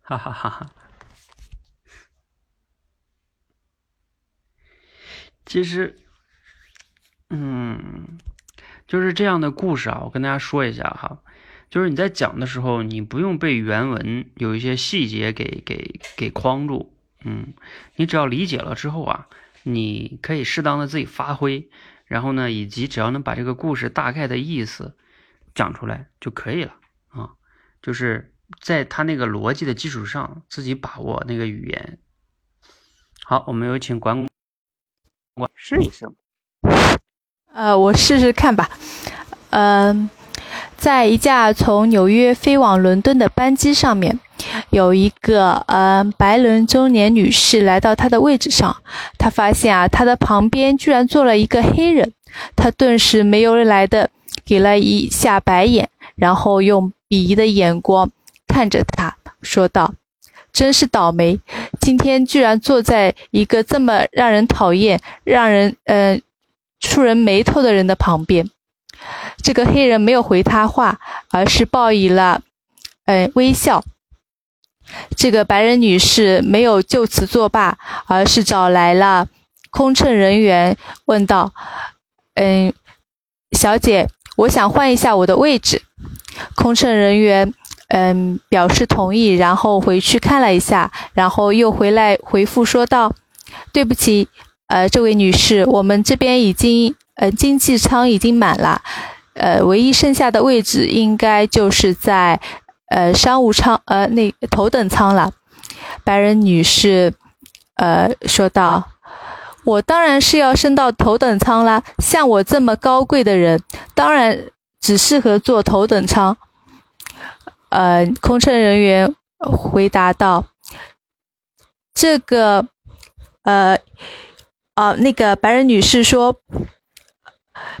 哈哈哈哈！其实，嗯，就是这样的故事啊。我跟大家说一下哈，就是你在讲的时候，你不用被原文有一些细节给给给框住。嗯，你只要理解了之后啊，你可以适当的自己发挥。然后呢，以及只要能把这个故事大概的意思讲出来就可以了啊。就是在他那个逻辑的基础上自己把握那个语言。好，我们有请管管试一试。呃，我试试看吧。嗯，在一架从纽约飞往伦敦的班机上面，有一个呃白人中年女士来到她的位置上，她发现啊，她的旁边居然坐了一个黑人，她顿时没有来的给了一下白眼，然后用鄙夷的眼光看着他，说道：“真是倒霉，今天居然坐在一个这么让人讨厌、让人嗯。”触人眉头的人的旁边，这个黑人没有回他话，而是报以了，嗯，微笑。这个白人女士没有就此作罢，而是找来了空乘人员，问道：“嗯，小姐，我想换一下我的位置。”空乘人员嗯表示同意，然后回去看了一下，然后又回来回复说道：“对不起。”呃，这位女士，我们这边已经呃经济舱已经满了，呃，唯一剩下的位置应该就是在呃商务舱呃那头等舱了。白人女士呃说道：“我当然是要升到头等舱啦，像我这么高贵的人，当然只适合坐头等舱。”呃，空乘人员回答道：“这个呃。”啊，那个白人女士说：“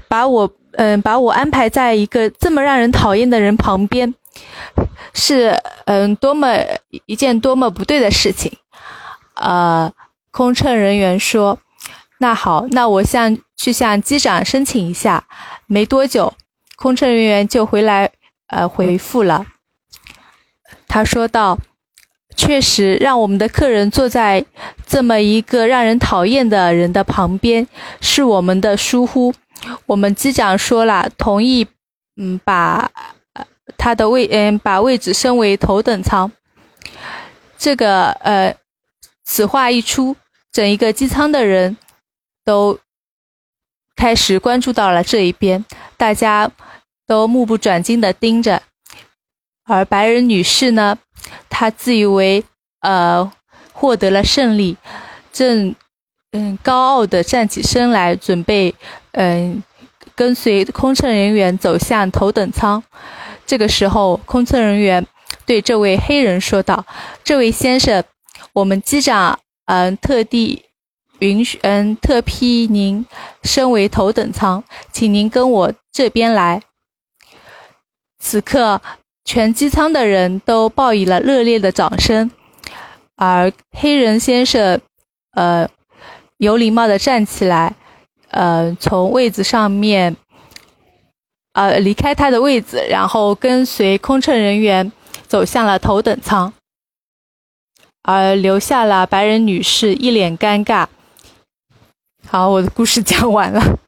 把我，嗯，把我安排在一个这么让人讨厌的人旁边，是，嗯，多么一件多么不对的事情。”呃，空乘人员说：“那好，那我向去向机长申请一下。”没多久，空乘人员就回来，呃，回复了。他说道。确实，让我们的客人坐在这么一个让人讨厌的人的旁边，是我们的疏忽。我们机长说了，同意，嗯，把他的位，嗯，把位置升为头等舱。这个，呃，此话一出，整一个机舱的人都开始关注到了这一边，大家都目不转睛地盯着。而白人女士呢？她自以为呃获得了胜利，正嗯高傲的站起身来，准备嗯跟随空乘人员走向头等舱。这个时候，空乘人员对这位黑人说道：“这位先生，我们机长嗯特地允许嗯特批您升为头等舱，请您跟我这边来。”此刻。全机舱的人都报以了热烈的掌声，而黑人先生，呃，有礼貌的站起来，呃，从位子上面，呃，离开他的位子，然后跟随空乘人员走向了头等舱，而留下了白人女士一脸尴尬。好，我的故事讲完了。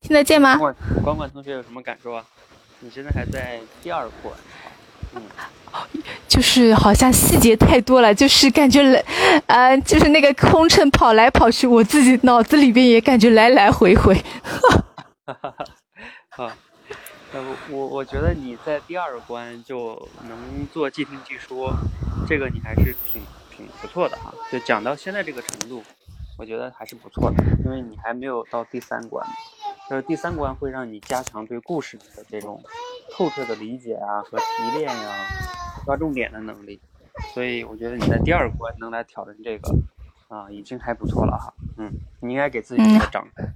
听得见吗？管管同学有什么感受啊？你现在还在第二关，嗯，就是好像细节太多了，就是感觉来，呃，就是那个空乘跑来跑去，我自己脑子里边也感觉来来回回。哈哈哈。好，呃，我我觉得你在第二关就能做即听即说，这个你还是挺挺不错的哈。就讲到现在这个程度，我觉得还是不错的，因为你还没有到第三关。就是第三关会让你加强对故事的这种透彻的理解啊和提炼呀、抓重点的能力，所以我觉得你在第二关能来挑战这个啊，已经还不错了哈。嗯，你应该给自己一个掌声。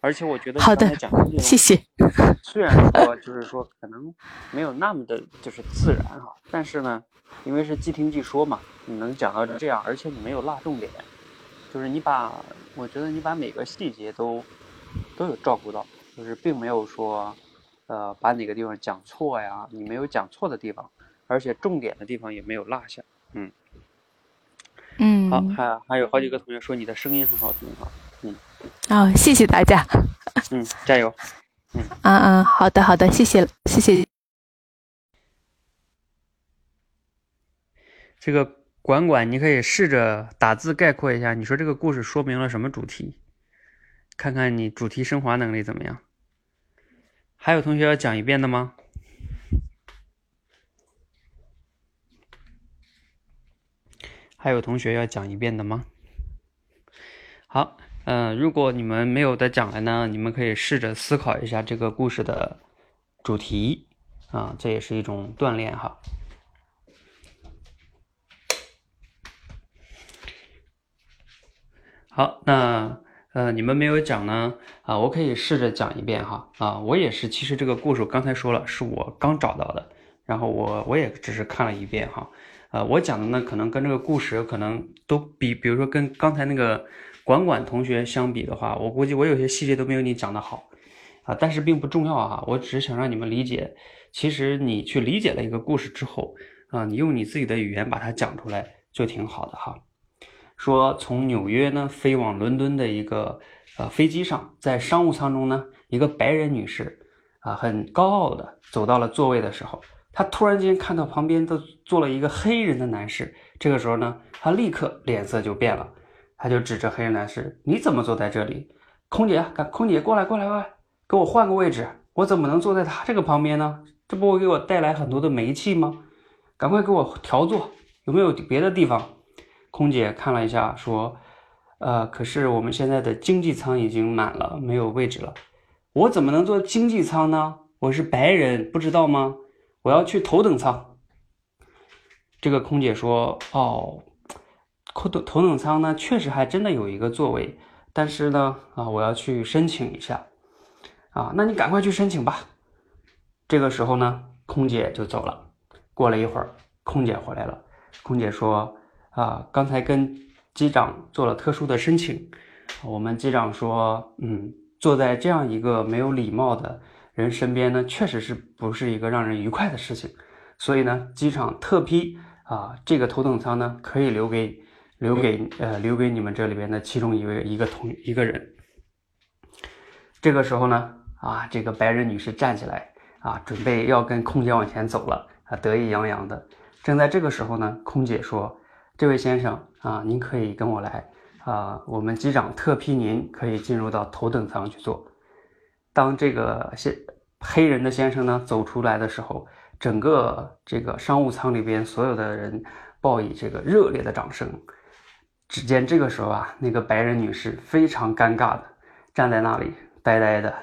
而且我觉得好的，谢谢。虽然说就是说可能没有那么的就是自然哈，但是呢，因为是即听即说嘛，你能讲到这样，而且你没有落重点，就是你把我觉得你把每个细节都。都有照顾到，就是并没有说，呃，把哪个地方讲错呀，你没有讲错的地方，而且重点的地方也没有落下，嗯，嗯，好，还还有好几个同学说你的声音很好听哈，嗯，哦，谢谢大家，嗯，加油，嗯，嗯嗯，好的好的，谢谢谢谢，这个管管，你可以试着打字概括一下，你说这个故事说明了什么主题？看看你主题升华能力怎么样？还有同学要讲一遍的吗？还有同学要讲一遍的吗？好，嗯，如果你们没有的讲了呢，你们可以试着思考一下这个故事的主题啊，这也是一种锻炼哈。好，那呃，你们没有讲呢啊，我可以试着讲一遍哈啊，我也是，其实这个故事刚才说了，是我刚找到的，然后我我也只是看了一遍哈，呃，我讲的呢，可能跟这个故事可能都比，比如说跟刚才那个管管同学相比的话，我估计我有些细节都没有你讲的好啊，但是并不重要哈，我只是想让你们理解，其实你去理解了一个故事之后啊，你用你自己的语言把它讲出来就挺好的哈。说从纽约呢飞往伦敦的一个呃飞机上，在商务舱中呢，一个白人女士啊很高傲的走到了座位的时候，她突然间看到旁边都坐了一个黑人的男士。这个时候呢，她立刻脸色就变了，她就指着黑人男士：“你怎么坐在这里？空姐，赶空姐过来，过来，过来，给我换个位置！我怎么能坐在他这个旁边呢？这不会给我带来很多的煤气吗？赶快给我调座，有没有别的地方？”空姐看了一下，说：“呃，可是我们现在的经济舱已经满了，没有位置了。我怎么能坐经济舱呢？我是白人，不知道吗？我要去头等舱。”这个空姐说：“哦，头等头等舱呢，确实还真的有一个座位，但是呢，啊，我要去申请一下。啊，那你赶快去申请吧。”这个时候呢，空姐就走了。过了一会儿，空姐回来了。空姐说。啊，刚才跟机长做了特殊的申请，我们机长说，嗯，坐在这样一个没有礼貌的人身边呢，确实是不是一个让人愉快的事情，所以呢，机场特批啊，这个头等舱呢可以留给留给呃留给你们这里边的其中一位一个同一个人。这个时候呢，啊，这个白人女士站起来啊，准备要跟空姐往前走了啊，得意洋洋的。正在这个时候呢，空姐说。这位先生啊，您可以跟我来啊，我们机长特批您可以进入到头等舱去坐。当这个先黑人的先生呢走出来的时候，整个这个商务舱里边所有的人报以这个热烈的掌声。只见这个时候啊，那个白人女士非常尴尬的站在那里呆呆的。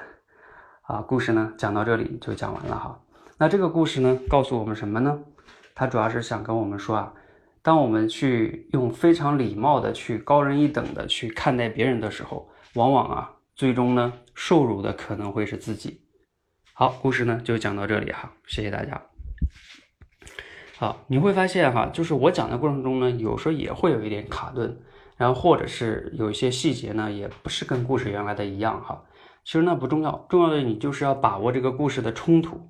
啊，故事呢讲到这里就讲完了哈。那这个故事呢告诉我们什么呢？他主要是想跟我们说啊。当我们去用非常礼貌的去高人一等的去看待别人的时候，往往啊，最终呢，受辱的可能会是自己。好，故事呢就讲到这里哈，谢谢大家。好，你会发现哈，就是我讲的过程中呢，有时候也会有一点卡顿，然后或者是有一些细节呢，也不是跟故事原来的一样哈。其实那不重要，重要的你就是要把握这个故事的冲突，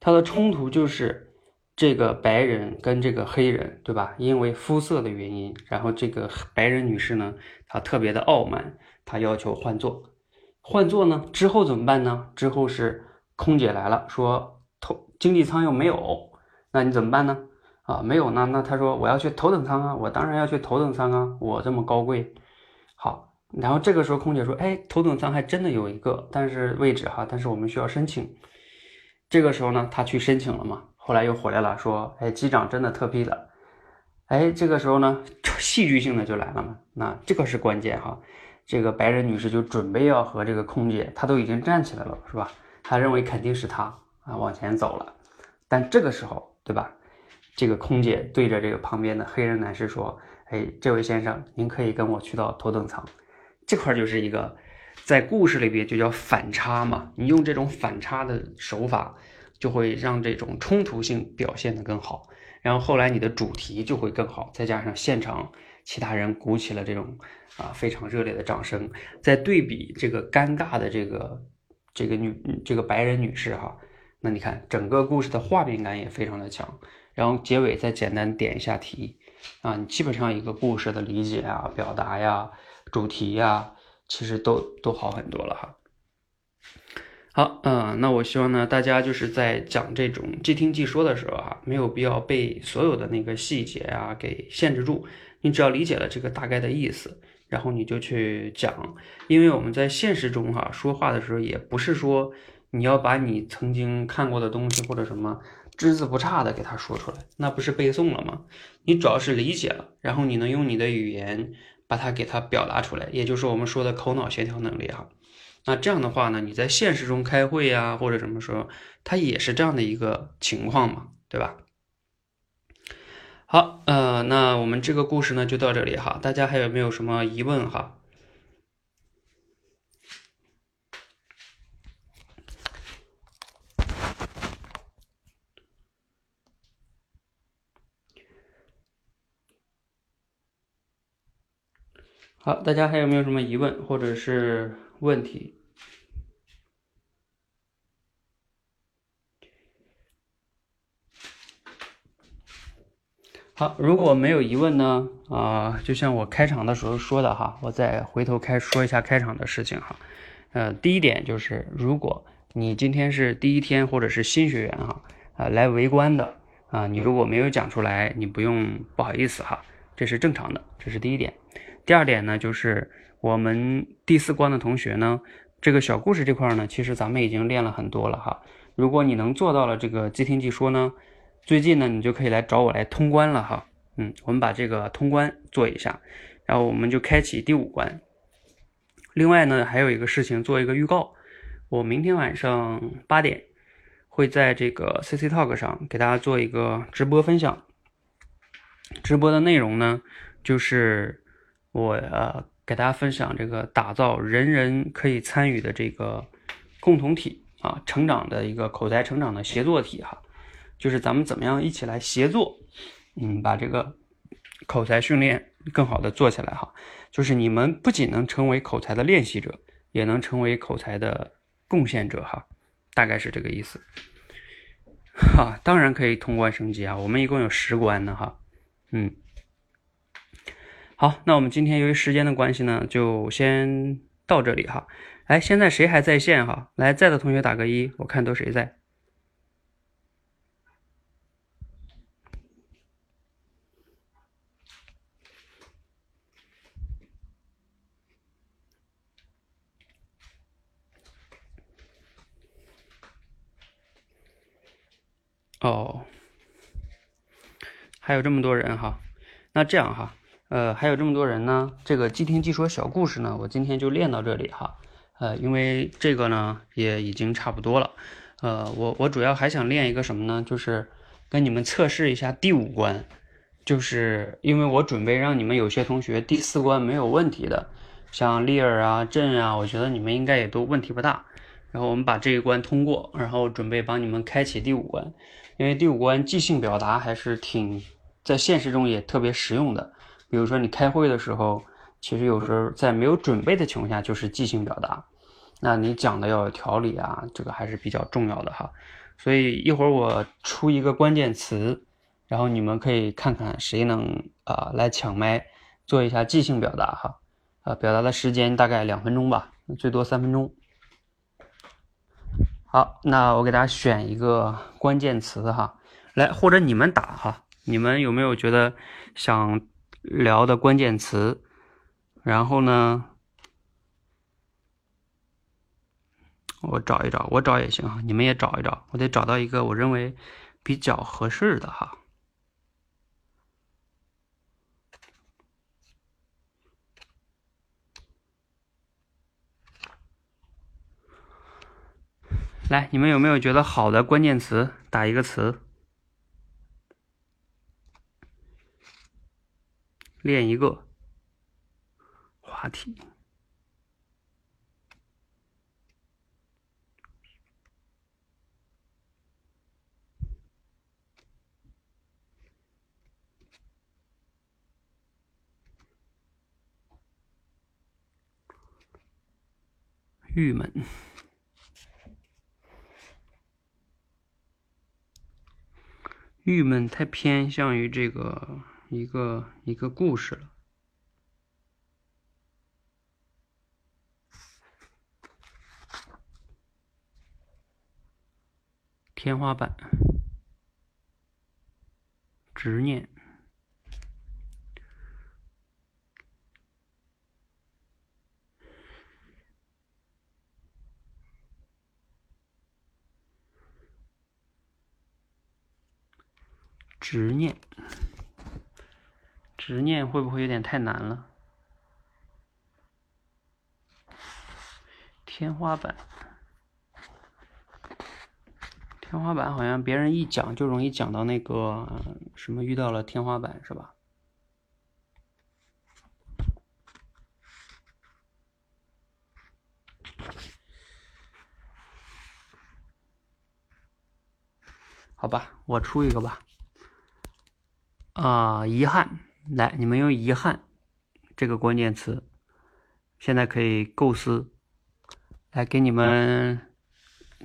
它的冲突就是。这个白人跟这个黑人，对吧？因为肤色的原因，然后这个白人女士呢，她特别的傲慢，她要求换座。换座呢之后怎么办呢？之后是空姐来了，说头经济舱又没有，那你怎么办呢？啊，没有呢，那她说我要去头等舱啊，我当然要去头等舱啊，我这么高贵。好，然后这个时候空姐说，哎，头等舱还真的有一个，但是位置哈，但是我们需要申请。这个时候呢，她去申请了嘛？后来又回来了，说：“哎，机长真的特批了。”哎，这个时候呢，戏剧性的就来了嘛。那这个是关键哈。这个白人女士就准备要和这个空姐，她都已经站起来了，是吧？她认为肯定是她啊，往前走了。但这个时候，对吧？这个空姐对着这个旁边的黑人男士说：“哎，这位先生，您可以跟我去到头等舱。”这块就是一个在故事里边就叫反差嘛。你用这种反差的手法。就会让这种冲突性表现得更好，然后后来你的主题就会更好，再加上现场其他人鼓起了这种啊非常热烈的掌声，再对比这个尴尬的这个这个女这个白人女士哈，那你看整个故事的画面感也非常的强，然后结尾再简单点一下题啊，你基本上一个故事的理解啊、表达呀、主题呀，其实都都好很多了哈。好，嗯，那我希望呢，大家就是在讲这种即听即说的时候啊，没有必要被所有的那个细节啊给限制住。你只要理解了这个大概的意思，然后你就去讲。因为我们在现实中哈说话的时候，也不是说你要把你曾经看过的东西或者什么只字不差的给他说出来，那不是背诵了吗？你主要是理解了，然后你能用你的语言把它给它表达出来，也就是我们说的口脑协调能力哈。那这样的话呢，你在现实中开会呀，或者什么时候，它也是这样的一个情况嘛，对吧？好，呃，那我们这个故事呢就到这里哈，大家还有没有什么疑问哈？好，大家还有没有什么疑问或者是问题？好，如果没有疑问呢？啊，就像我开场的时候说的哈，我再回头开说一下开场的事情哈。呃，第一点就是，如果你今天是第一天或者是新学员哈，啊，来围观的啊，你如果没有讲出来，你不用不好意思哈，这是正常的，这是第一点。第二点呢，就是我们第四关的同学呢，这个小故事这块呢，其实咱们已经练了很多了哈。如果你能做到了这个即听即说呢。最近呢，你就可以来找我来通关了哈。嗯，我们把这个通关做一下，然后我们就开启第五关。另外呢，还有一个事情做一个预告，我明天晚上八点会在这个 CC Talk 上给大家做一个直播分享。直播的内容呢，就是我呃给大家分享这个打造人人可以参与的这个共同体啊，成长的一个口才成长的协作体哈。就是咱们怎么样一起来协作，嗯，把这个口才训练更好的做起来哈。就是你们不仅能成为口才的练习者，也能成为口才的贡献者哈，大概是这个意思。哈，当然可以通关升级啊，我们一共有十关呢哈。嗯，好，那我们今天由于时间的关系呢，就先到这里哈。哎，现在谁还在线哈？来，在的同学打个一，我看都谁在。哦，还有这么多人哈，那这样哈，呃，还有这么多人呢，这个即听即说小故事呢，我今天就练到这里哈，呃，因为这个呢也已经差不多了，呃，我我主要还想练一个什么呢？就是跟你们测试一下第五关，就是因为我准备让你们有些同学第四关没有问题的，像丽儿啊、振啊，我觉得你们应该也都问题不大，然后我们把这一关通过，然后准备帮你们开启第五关。因为第五关即兴表达还是挺在现实中也特别实用的。比如说你开会的时候，其实有时候在没有准备的情况下就是即兴表达，那你讲的要有条理啊，这个还是比较重要的哈。所以一会儿我出一个关键词，然后你们可以看看谁能啊来抢麦做一下即兴表达哈。啊，表达的时间大概两分钟吧，最多三分钟。好，那我给大家选一个关键词哈，来或者你们打哈，你们有没有觉得想聊的关键词？然后呢，我找一找，我找也行，你们也找一找，我得找到一个我认为比较合适的哈。来，你们有没有觉得好的关键词？打一个词，练一个话题。郁闷。郁闷太偏向于这个一个一个故事了。天花板，执念，执念，执念会不会有点太难了？天花板。天花板好像别人一讲就容易讲到那个什么遇到了天花板是吧？好吧，我出一个吧。啊，遗憾，来，你们用遗憾这个关键词，现在可以构思，来给你们。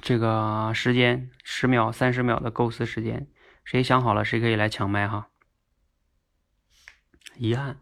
这个时间十秒、三十秒的构思时间，谁想好了，谁可以来抢麦哈。遗憾。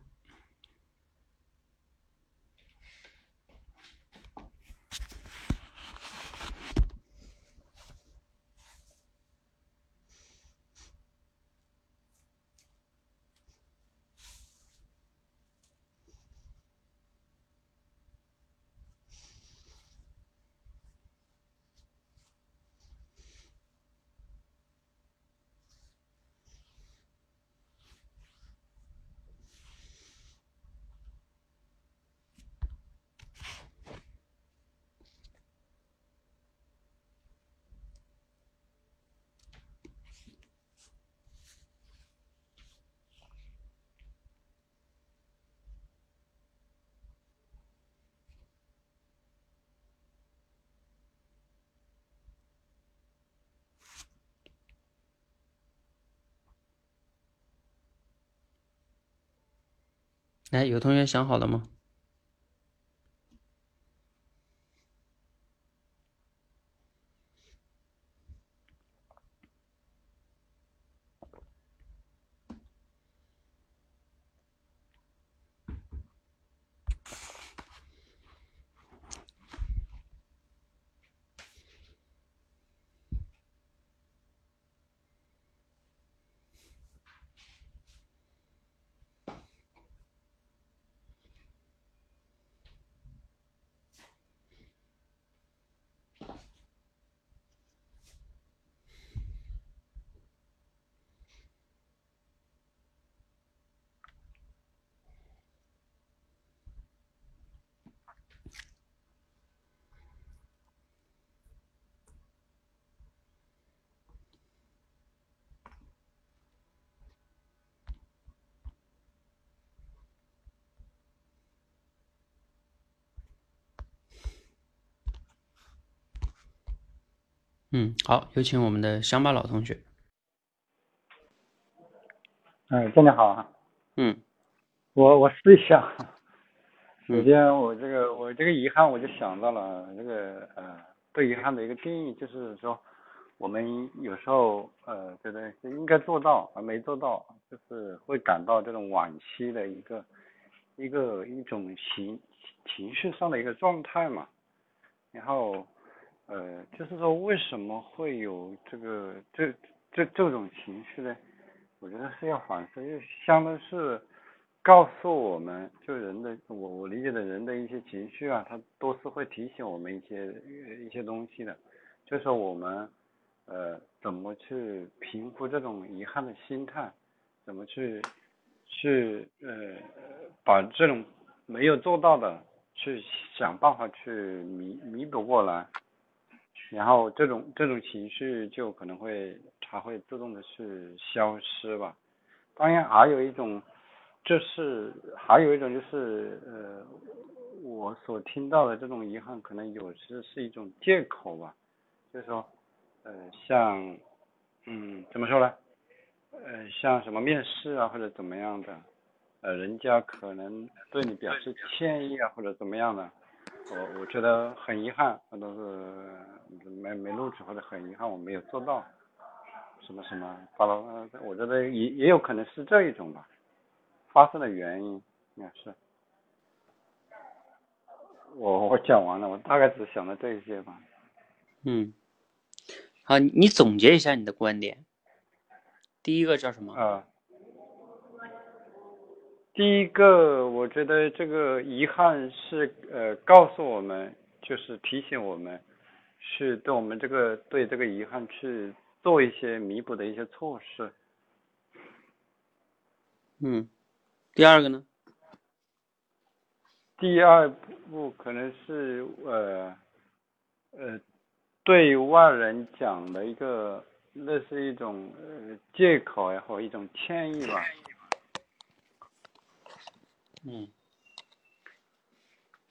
来，有同学想好了吗？嗯，好，有请我们的乡巴佬同学。哎，大家好啊。嗯，我我试一下。首先，我这个我这个遗憾，我就想到了这个呃，对遗憾的一个定义，就是说，我们有时候呃觉得应该做到而没做到，就是会感到这种惋惜的一个一个一种情情绪上的一个状态嘛，然后。呃，就是说，为什么会有这个这这这种情绪呢？我觉得是要反思，就相当于是告诉我们，就人的我我理解的人的一些情绪啊，它都是会提醒我们一些一些东西的。就是我们呃怎么去平复这种遗憾的心态，怎么去去呃把这种没有做到的去想办法去弥弥补过来。然后这种这种情绪就可能会它会自动的去消失吧。当然还有一种，就是还有一种就是呃，我所听到的这种遗憾，可能有时是一种借口吧。就是说，呃，像，嗯，怎么说呢？呃，像什么面试啊或者怎么样的，呃，人家可能对你表示歉意啊或者怎么样的。我我觉得很遗憾，那都是没没录取或者很遗憾我没有做到，什么什么发了，我觉得也也有可能是这一种吧，发生的原因应该是。我我讲完了，我大概只想到这些吧。嗯，好，你总结一下你的观点。第一个叫什么？啊，第一个，我觉得这个遗憾是呃告诉我们，就是提醒我们，是对我们这个对这个遗憾去做一些弥补的一些措施。嗯，第二个呢？第二步可能是呃呃对外人讲的一个。那是一种呃借口也好，一种歉意吧。嗯，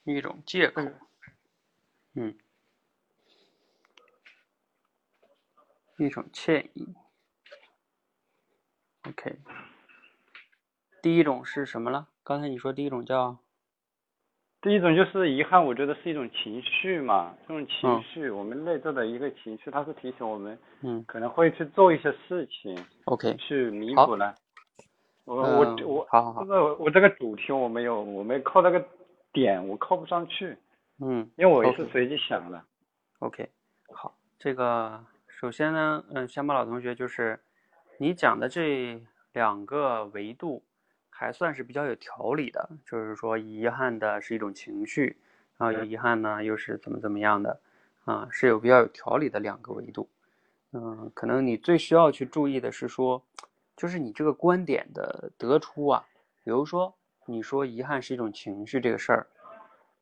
一种借口。嗯，一种歉意。OK，第一种是什么了？刚才你说第一种叫。第一种就是遗憾，我觉得是一种情绪嘛，这种情绪，我们内在的一个情绪，它是提醒我们，嗯，可能会去做一些事情，OK，去弥补了。我我我，好好好，这个我这个主题我没有，我没靠那个点，我靠不上去，嗯，因为我也是随机想的。OK，好，这个首先呢，嗯，香巴老同学就是你讲的这两个维度。还算是比较有条理的，就是说遗憾的是一种情绪，然后有遗憾呢又是怎么怎么样的，啊，是有比较有条理的两个维度。嗯，可能你最需要去注意的是说，就是你这个观点的得出啊，比如说你说遗憾是一种情绪这个事儿，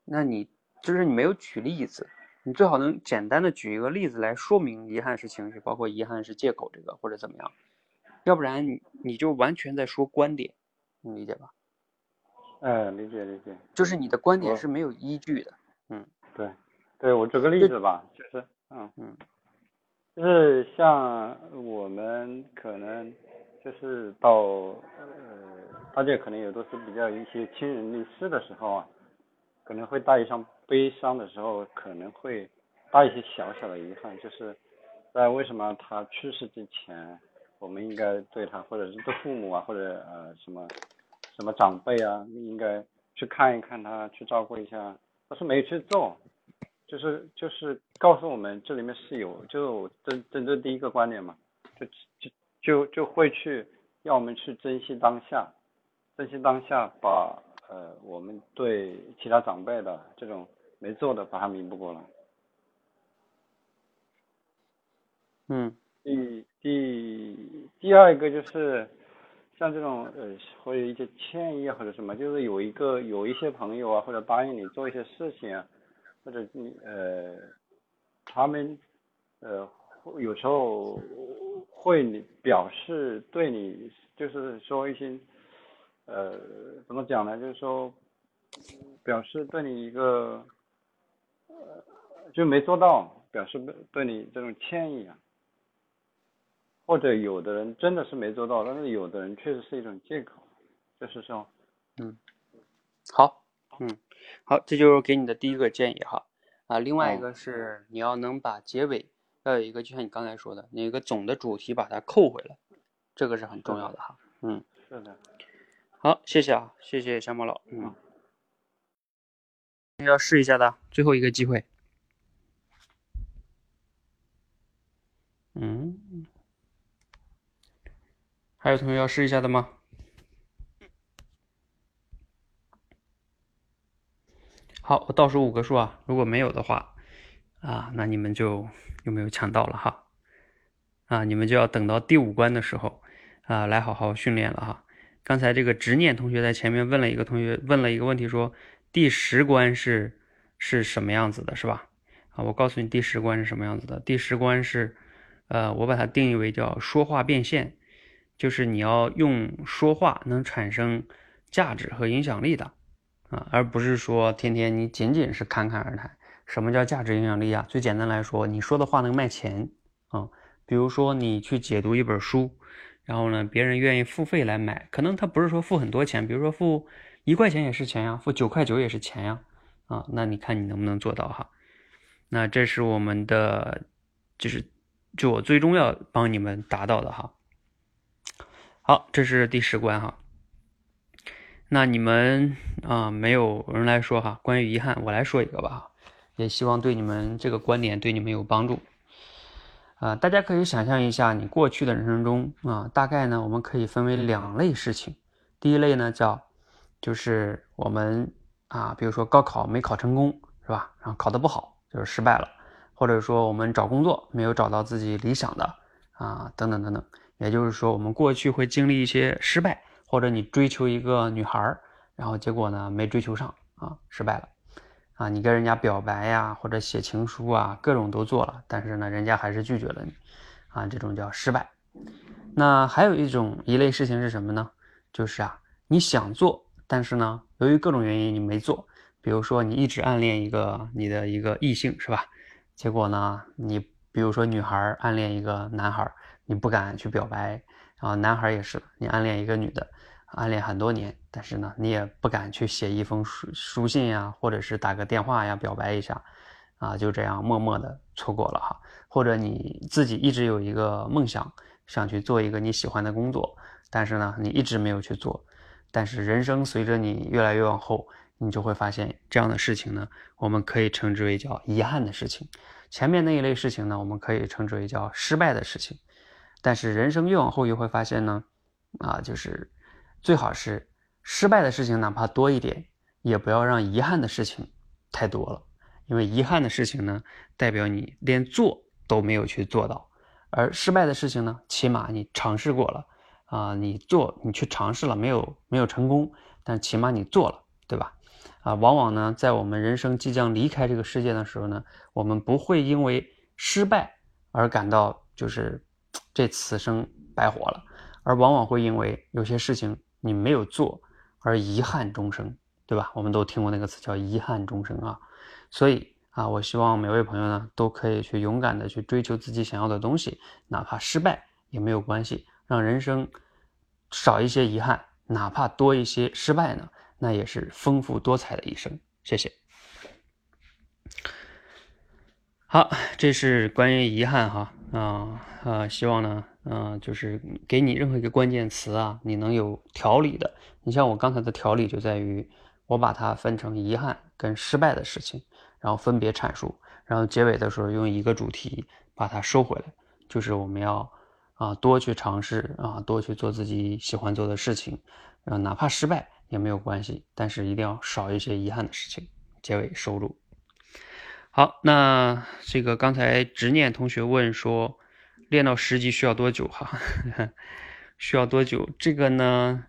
那你就是你没有举例子，你最好能简单的举一个例子来说明遗憾是情绪，包括遗憾是借口这个或者怎么样，要不然你你就完全在说观点。你理解吧？嗯，理解理解。就是你的观点是没有依据的。嗯，对，对我举个例子吧，就是，嗯嗯，就是像我们可能就是到呃，大家可能有都是比较一些亲人离世的时候啊，可能会带一上悲伤的时候，可能会带一些小小的遗憾，就是在为什么他去世之前。我们应该对他，或者是对父母啊，或者呃什么什么长辈啊，应该去看一看他，去照顾一下。但是没去做，就是就是告诉我们这里面是有，就针针对第一个观点嘛，就就就就会去要我们去珍惜当下，珍惜当下，把呃我们对其他长辈的这种没做的，把它弥补过来。嗯。第第第二个就是像这种呃，或者一些歉意或者什么，就是有一个有一些朋友啊，或者答应你做一些事情啊，或者你呃，他们呃有时候会你表示对你就是说一些呃怎么讲呢？就是说表示对你一个呃就没做到，表示对你这种歉意啊。或者有的人真的是没做到，但是有的人确实是一种借口，就是说，嗯，好，嗯，好，这就是给你的第一个建议哈，啊，另外一个是你要能把结尾要有一个，就像你刚才说的那个总的主题把它扣回来，这个是很重要的哈，嗯，是的，好，谢谢啊，谢谢小马老，嗯，要试一下的最后一个机会，嗯。还有同学要试一下的吗？好，我倒数五个数啊，如果没有的话，啊，那你们就有没有抢到了哈？啊，你们就要等到第五关的时候啊，来好好训练了哈。刚才这个执念同学在前面问了一个同学问了一个问题，说第十关是是什么样子的，是吧？啊，我告诉你第十关是什么样子的。第十关是，呃，我把它定义为叫说话变现。就是你要用说话能产生价值和影响力的啊，而不是说天天你仅仅是侃侃而谈。什么叫价值影响力啊？最简单来说，你说的话能卖钱啊。比如说你去解读一本书，然后呢，别人愿意付费来买，可能他不是说付很多钱，比如说付一块钱也是钱呀，付九块九也是钱呀啊。那你看你能不能做到哈？那这是我们的，就是就我最终要帮你们达到的哈。好，这是第十关哈。那你们啊，没有人来说哈，关于遗憾，我来说一个吧，也希望对你们这个观点对你们有帮助。啊，大家可以想象一下，你过去的人生中啊，大概呢，我们可以分为两类事情。第一类呢，叫就是我们啊，比如说高考没考成功，是吧？然后考得不好，就是失败了，或者说我们找工作没有找到自己理想的啊，等等等等。也就是说，我们过去会经历一些失败，或者你追求一个女孩儿，然后结果呢没追求上啊，失败了。啊，你跟人家表白呀，或者写情书啊，各种都做了，但是呢，人家还是拒绝了你，啊，这种叫失败。那还有一种一类事情是什么呢？就是啊，你想做，但是呢，由于各种原因你没做。比如说你一直暗恋一个你的一个异性，是吧？结果呢，你比如说女孩暗恋一个男孩，你不敢去表白，然后男孩也是，你暗恋一个女的。暗恋很多年，但是呢，你也不敢去写一封书书信呀，或者是打个电话呀，表白一下，啊，就这样默默的错过了哈。或者你自己一直有一个梦想，想去做一个你喜欢的工作，但是呢，你一直没有去做。但是人生随着你越来越往后，你就会发现这样的事情呢，我们可以称之为叫遗憾的事情。前面那一类事情呢，我们可以称之为叫失败的事情。但是人生越往后，越会发现呢，啊，就是。最好是失败的事情哪怕多一点，也不要让遗憾的事情太多了，因为遗憾的事情呢，代表你连做都没有去做到，而失败的事情呢，起码你尝试过了啊，你做你去尝试了，没有没有成功，但起码你做了，对吧？啊，往往呢，在我们人生即将离开这个世界的时候呢，我们不会因为失败而感到就是 这此生白活了，而往往会因为有些事情。你没有做，而遗憾终生，对吧？我们都听过那个词叫遗憾终生啊。所以啊，我希望每位朋友呢，都可以去勇敢的去追求自己想要的东西，哪怕失败也没有关系，让人生少一些遗憾，哪怕多一些失败呢，那也是丰富多彩的一生。谢谢。好，这是关于遗憾哈啊啊，希望呢。嗯，就是给你任何一个关键词啊，你能有条理的。你像我刚才的条理就在于，我把它分成遗憾跟失败的事情，然后分别阐述，然后结尾的时候用一个主题把它收回来，就是我们要啊多去尝试啊，多去做自己喜欢做的事情，啊哪怕失败也没有关系，但是一定要少一些遗憾的事情。结尾收入。好，那这个刚才执念同学问说。练到十级需要多久？哈，需要多久？这个呢，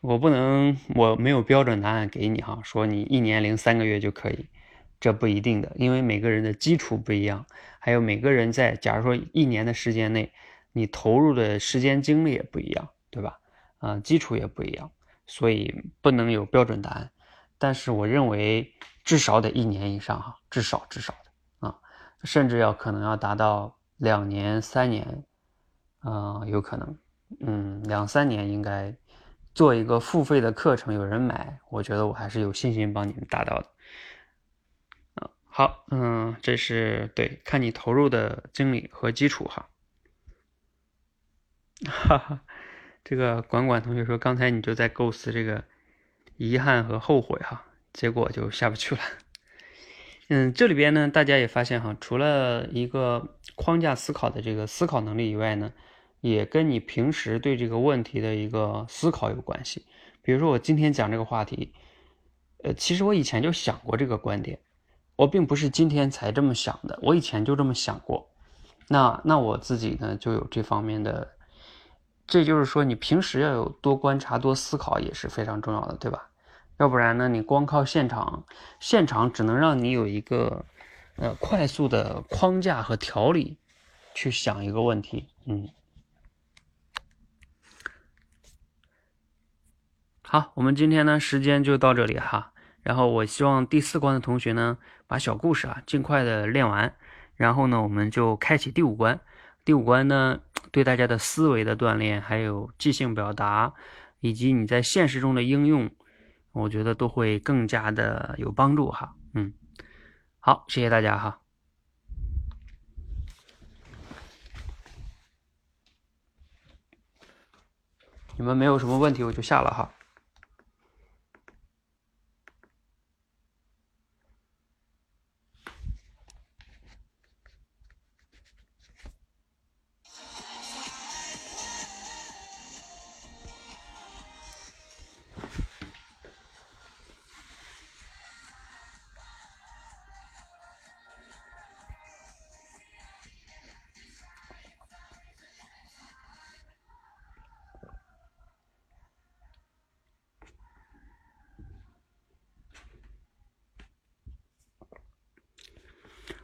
我不能，我没有标准答案给你哈。说你一年零三个月就可以，这不一定的，因为每个人的基础不一样，还有每个人在假如说一年的时间内，你投入的时间精力也不一样，对吧？啊，基础也不一样，所以不能有标准答案。但是我认为至少得一年以上哈，至少至少的啊，甚至要可能要达到。两年、三年，啊，有可能，嗯，两三年应该做一个付费的课程，有人买，我觉得我还是有信心帮你们达到的。好，嗯，这是对，看你投入的精力和基础哈。哈哈，这个管管同学说，刚才你就在构思这个遗憾和后悔哈，结果就下不去了。嗯，这里边呢，大家也发现哈，除了一个框架思考的这个思考能力以外呢，也跟你平时对这个问题的一个思考有关系。比如说我今天讲这个话题，呃，其实我以前就想过这个观点，我并不是今天才这么想的，我以前就这么想过。那那我自己呢，就有这方面的，这就是说，你平时要有多观察、多思考也是非常重要的，对吧？要不然呢？你光靠现场，现场只能让你有一个呃快速的框架和条理去想一个问题。嗯，好，我们今天呢时间就到这里哈。然后我希望第四关的同学呢把小故事啊尽快的练完，然后呢我们就开启第五关。第五关呢对大家的思维的锻炼，还有即兴表达，以及你在现实中的应用。我觉得都会更加的有帮助哈，嗯，好，谢谢大家哈。你们没有什么问题，我就下了哈。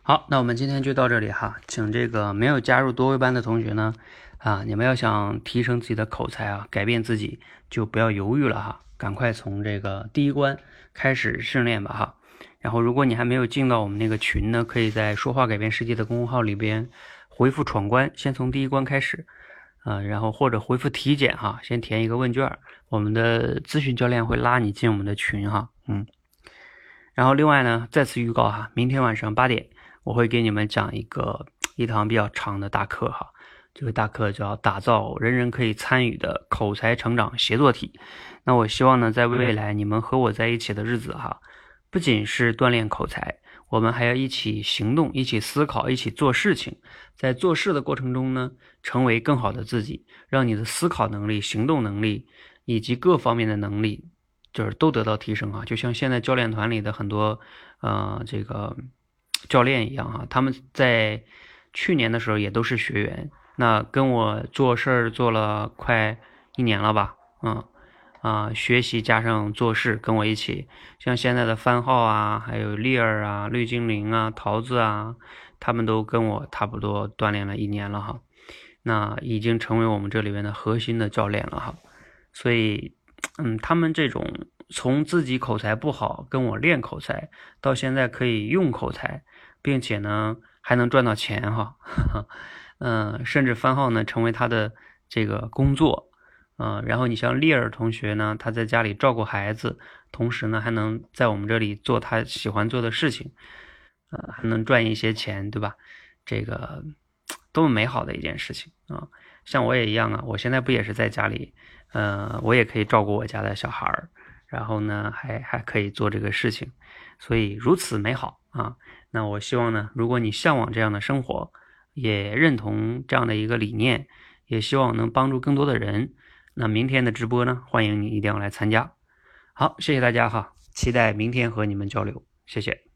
好，那我们今天就到这里哈，请这个没有加入多维班的同学呢，啊，你们要想提升自己的口才啊，改变自己，就不要犹豫了哈，赶快从这个第一关开始训练吧哈。然后，如果你还没有进到我们那个群呢，可以在“说话改变世界”的公众号里边回复“闯关”，先从第一关开始，啊，然后或者回复“体检”哈，先填一个问卷，我们的咨询教练会拉你进我们的群哈，嗯。然后另外呢，再次预告哈，明天晚上八点。我会给你们讲一个一堂比较长的大课哈，这个大课叫打造人人可以参与的口才成长协作体。那我希望呢，在未来你们和我在一起的日子哈，不仅是锻炼口才，我们还要一起行动，一起思考，一起做事情。在做事的过程中呢，成为更好的自己，让你的思考能力、行动能力以及各方面的能力，就是都得到提升啊。就像现在教练团里的很多，呃，这个。教练一样哈，他们在去年的时候也都是学员，那跟我做事儿做了快一年了吧，嗯啊，学习加上做事跟我一起，像现在的番号啊，还有丽儿啊、绿精灵啊、桃子啊，他们都跟我差不多锻炼了一年了哈，那已经成为我们这里面的核心的教练了哈，所以嗯，他们这种。从自己口才不好跟我练口才，到现在可以用口才，并且呢还能赚到钱哈，嗯，甚至番号呢成为他的这个工作，嗯，然后你像丽儿同学呢，他在家里照顾孩子，同时呢还能在我们这里做他喜欢做的事情，呃，还能赚一些钱，对吧？这个多么美好的一件事情啊！像我也一样啊，我现在不也是在家里，嗯，我也可以照顾我家的小孩儿。然后呢，还还可以做这个事情，所以如此美好啊！那我希望呢，如果你向往这样的生活，也认同这样的一个理念，也希望能帮助更多的人，那明天的直播呢，欢迎你一定要来参加。好，谢谢大家哈，期待明天和你们交流，谢谢。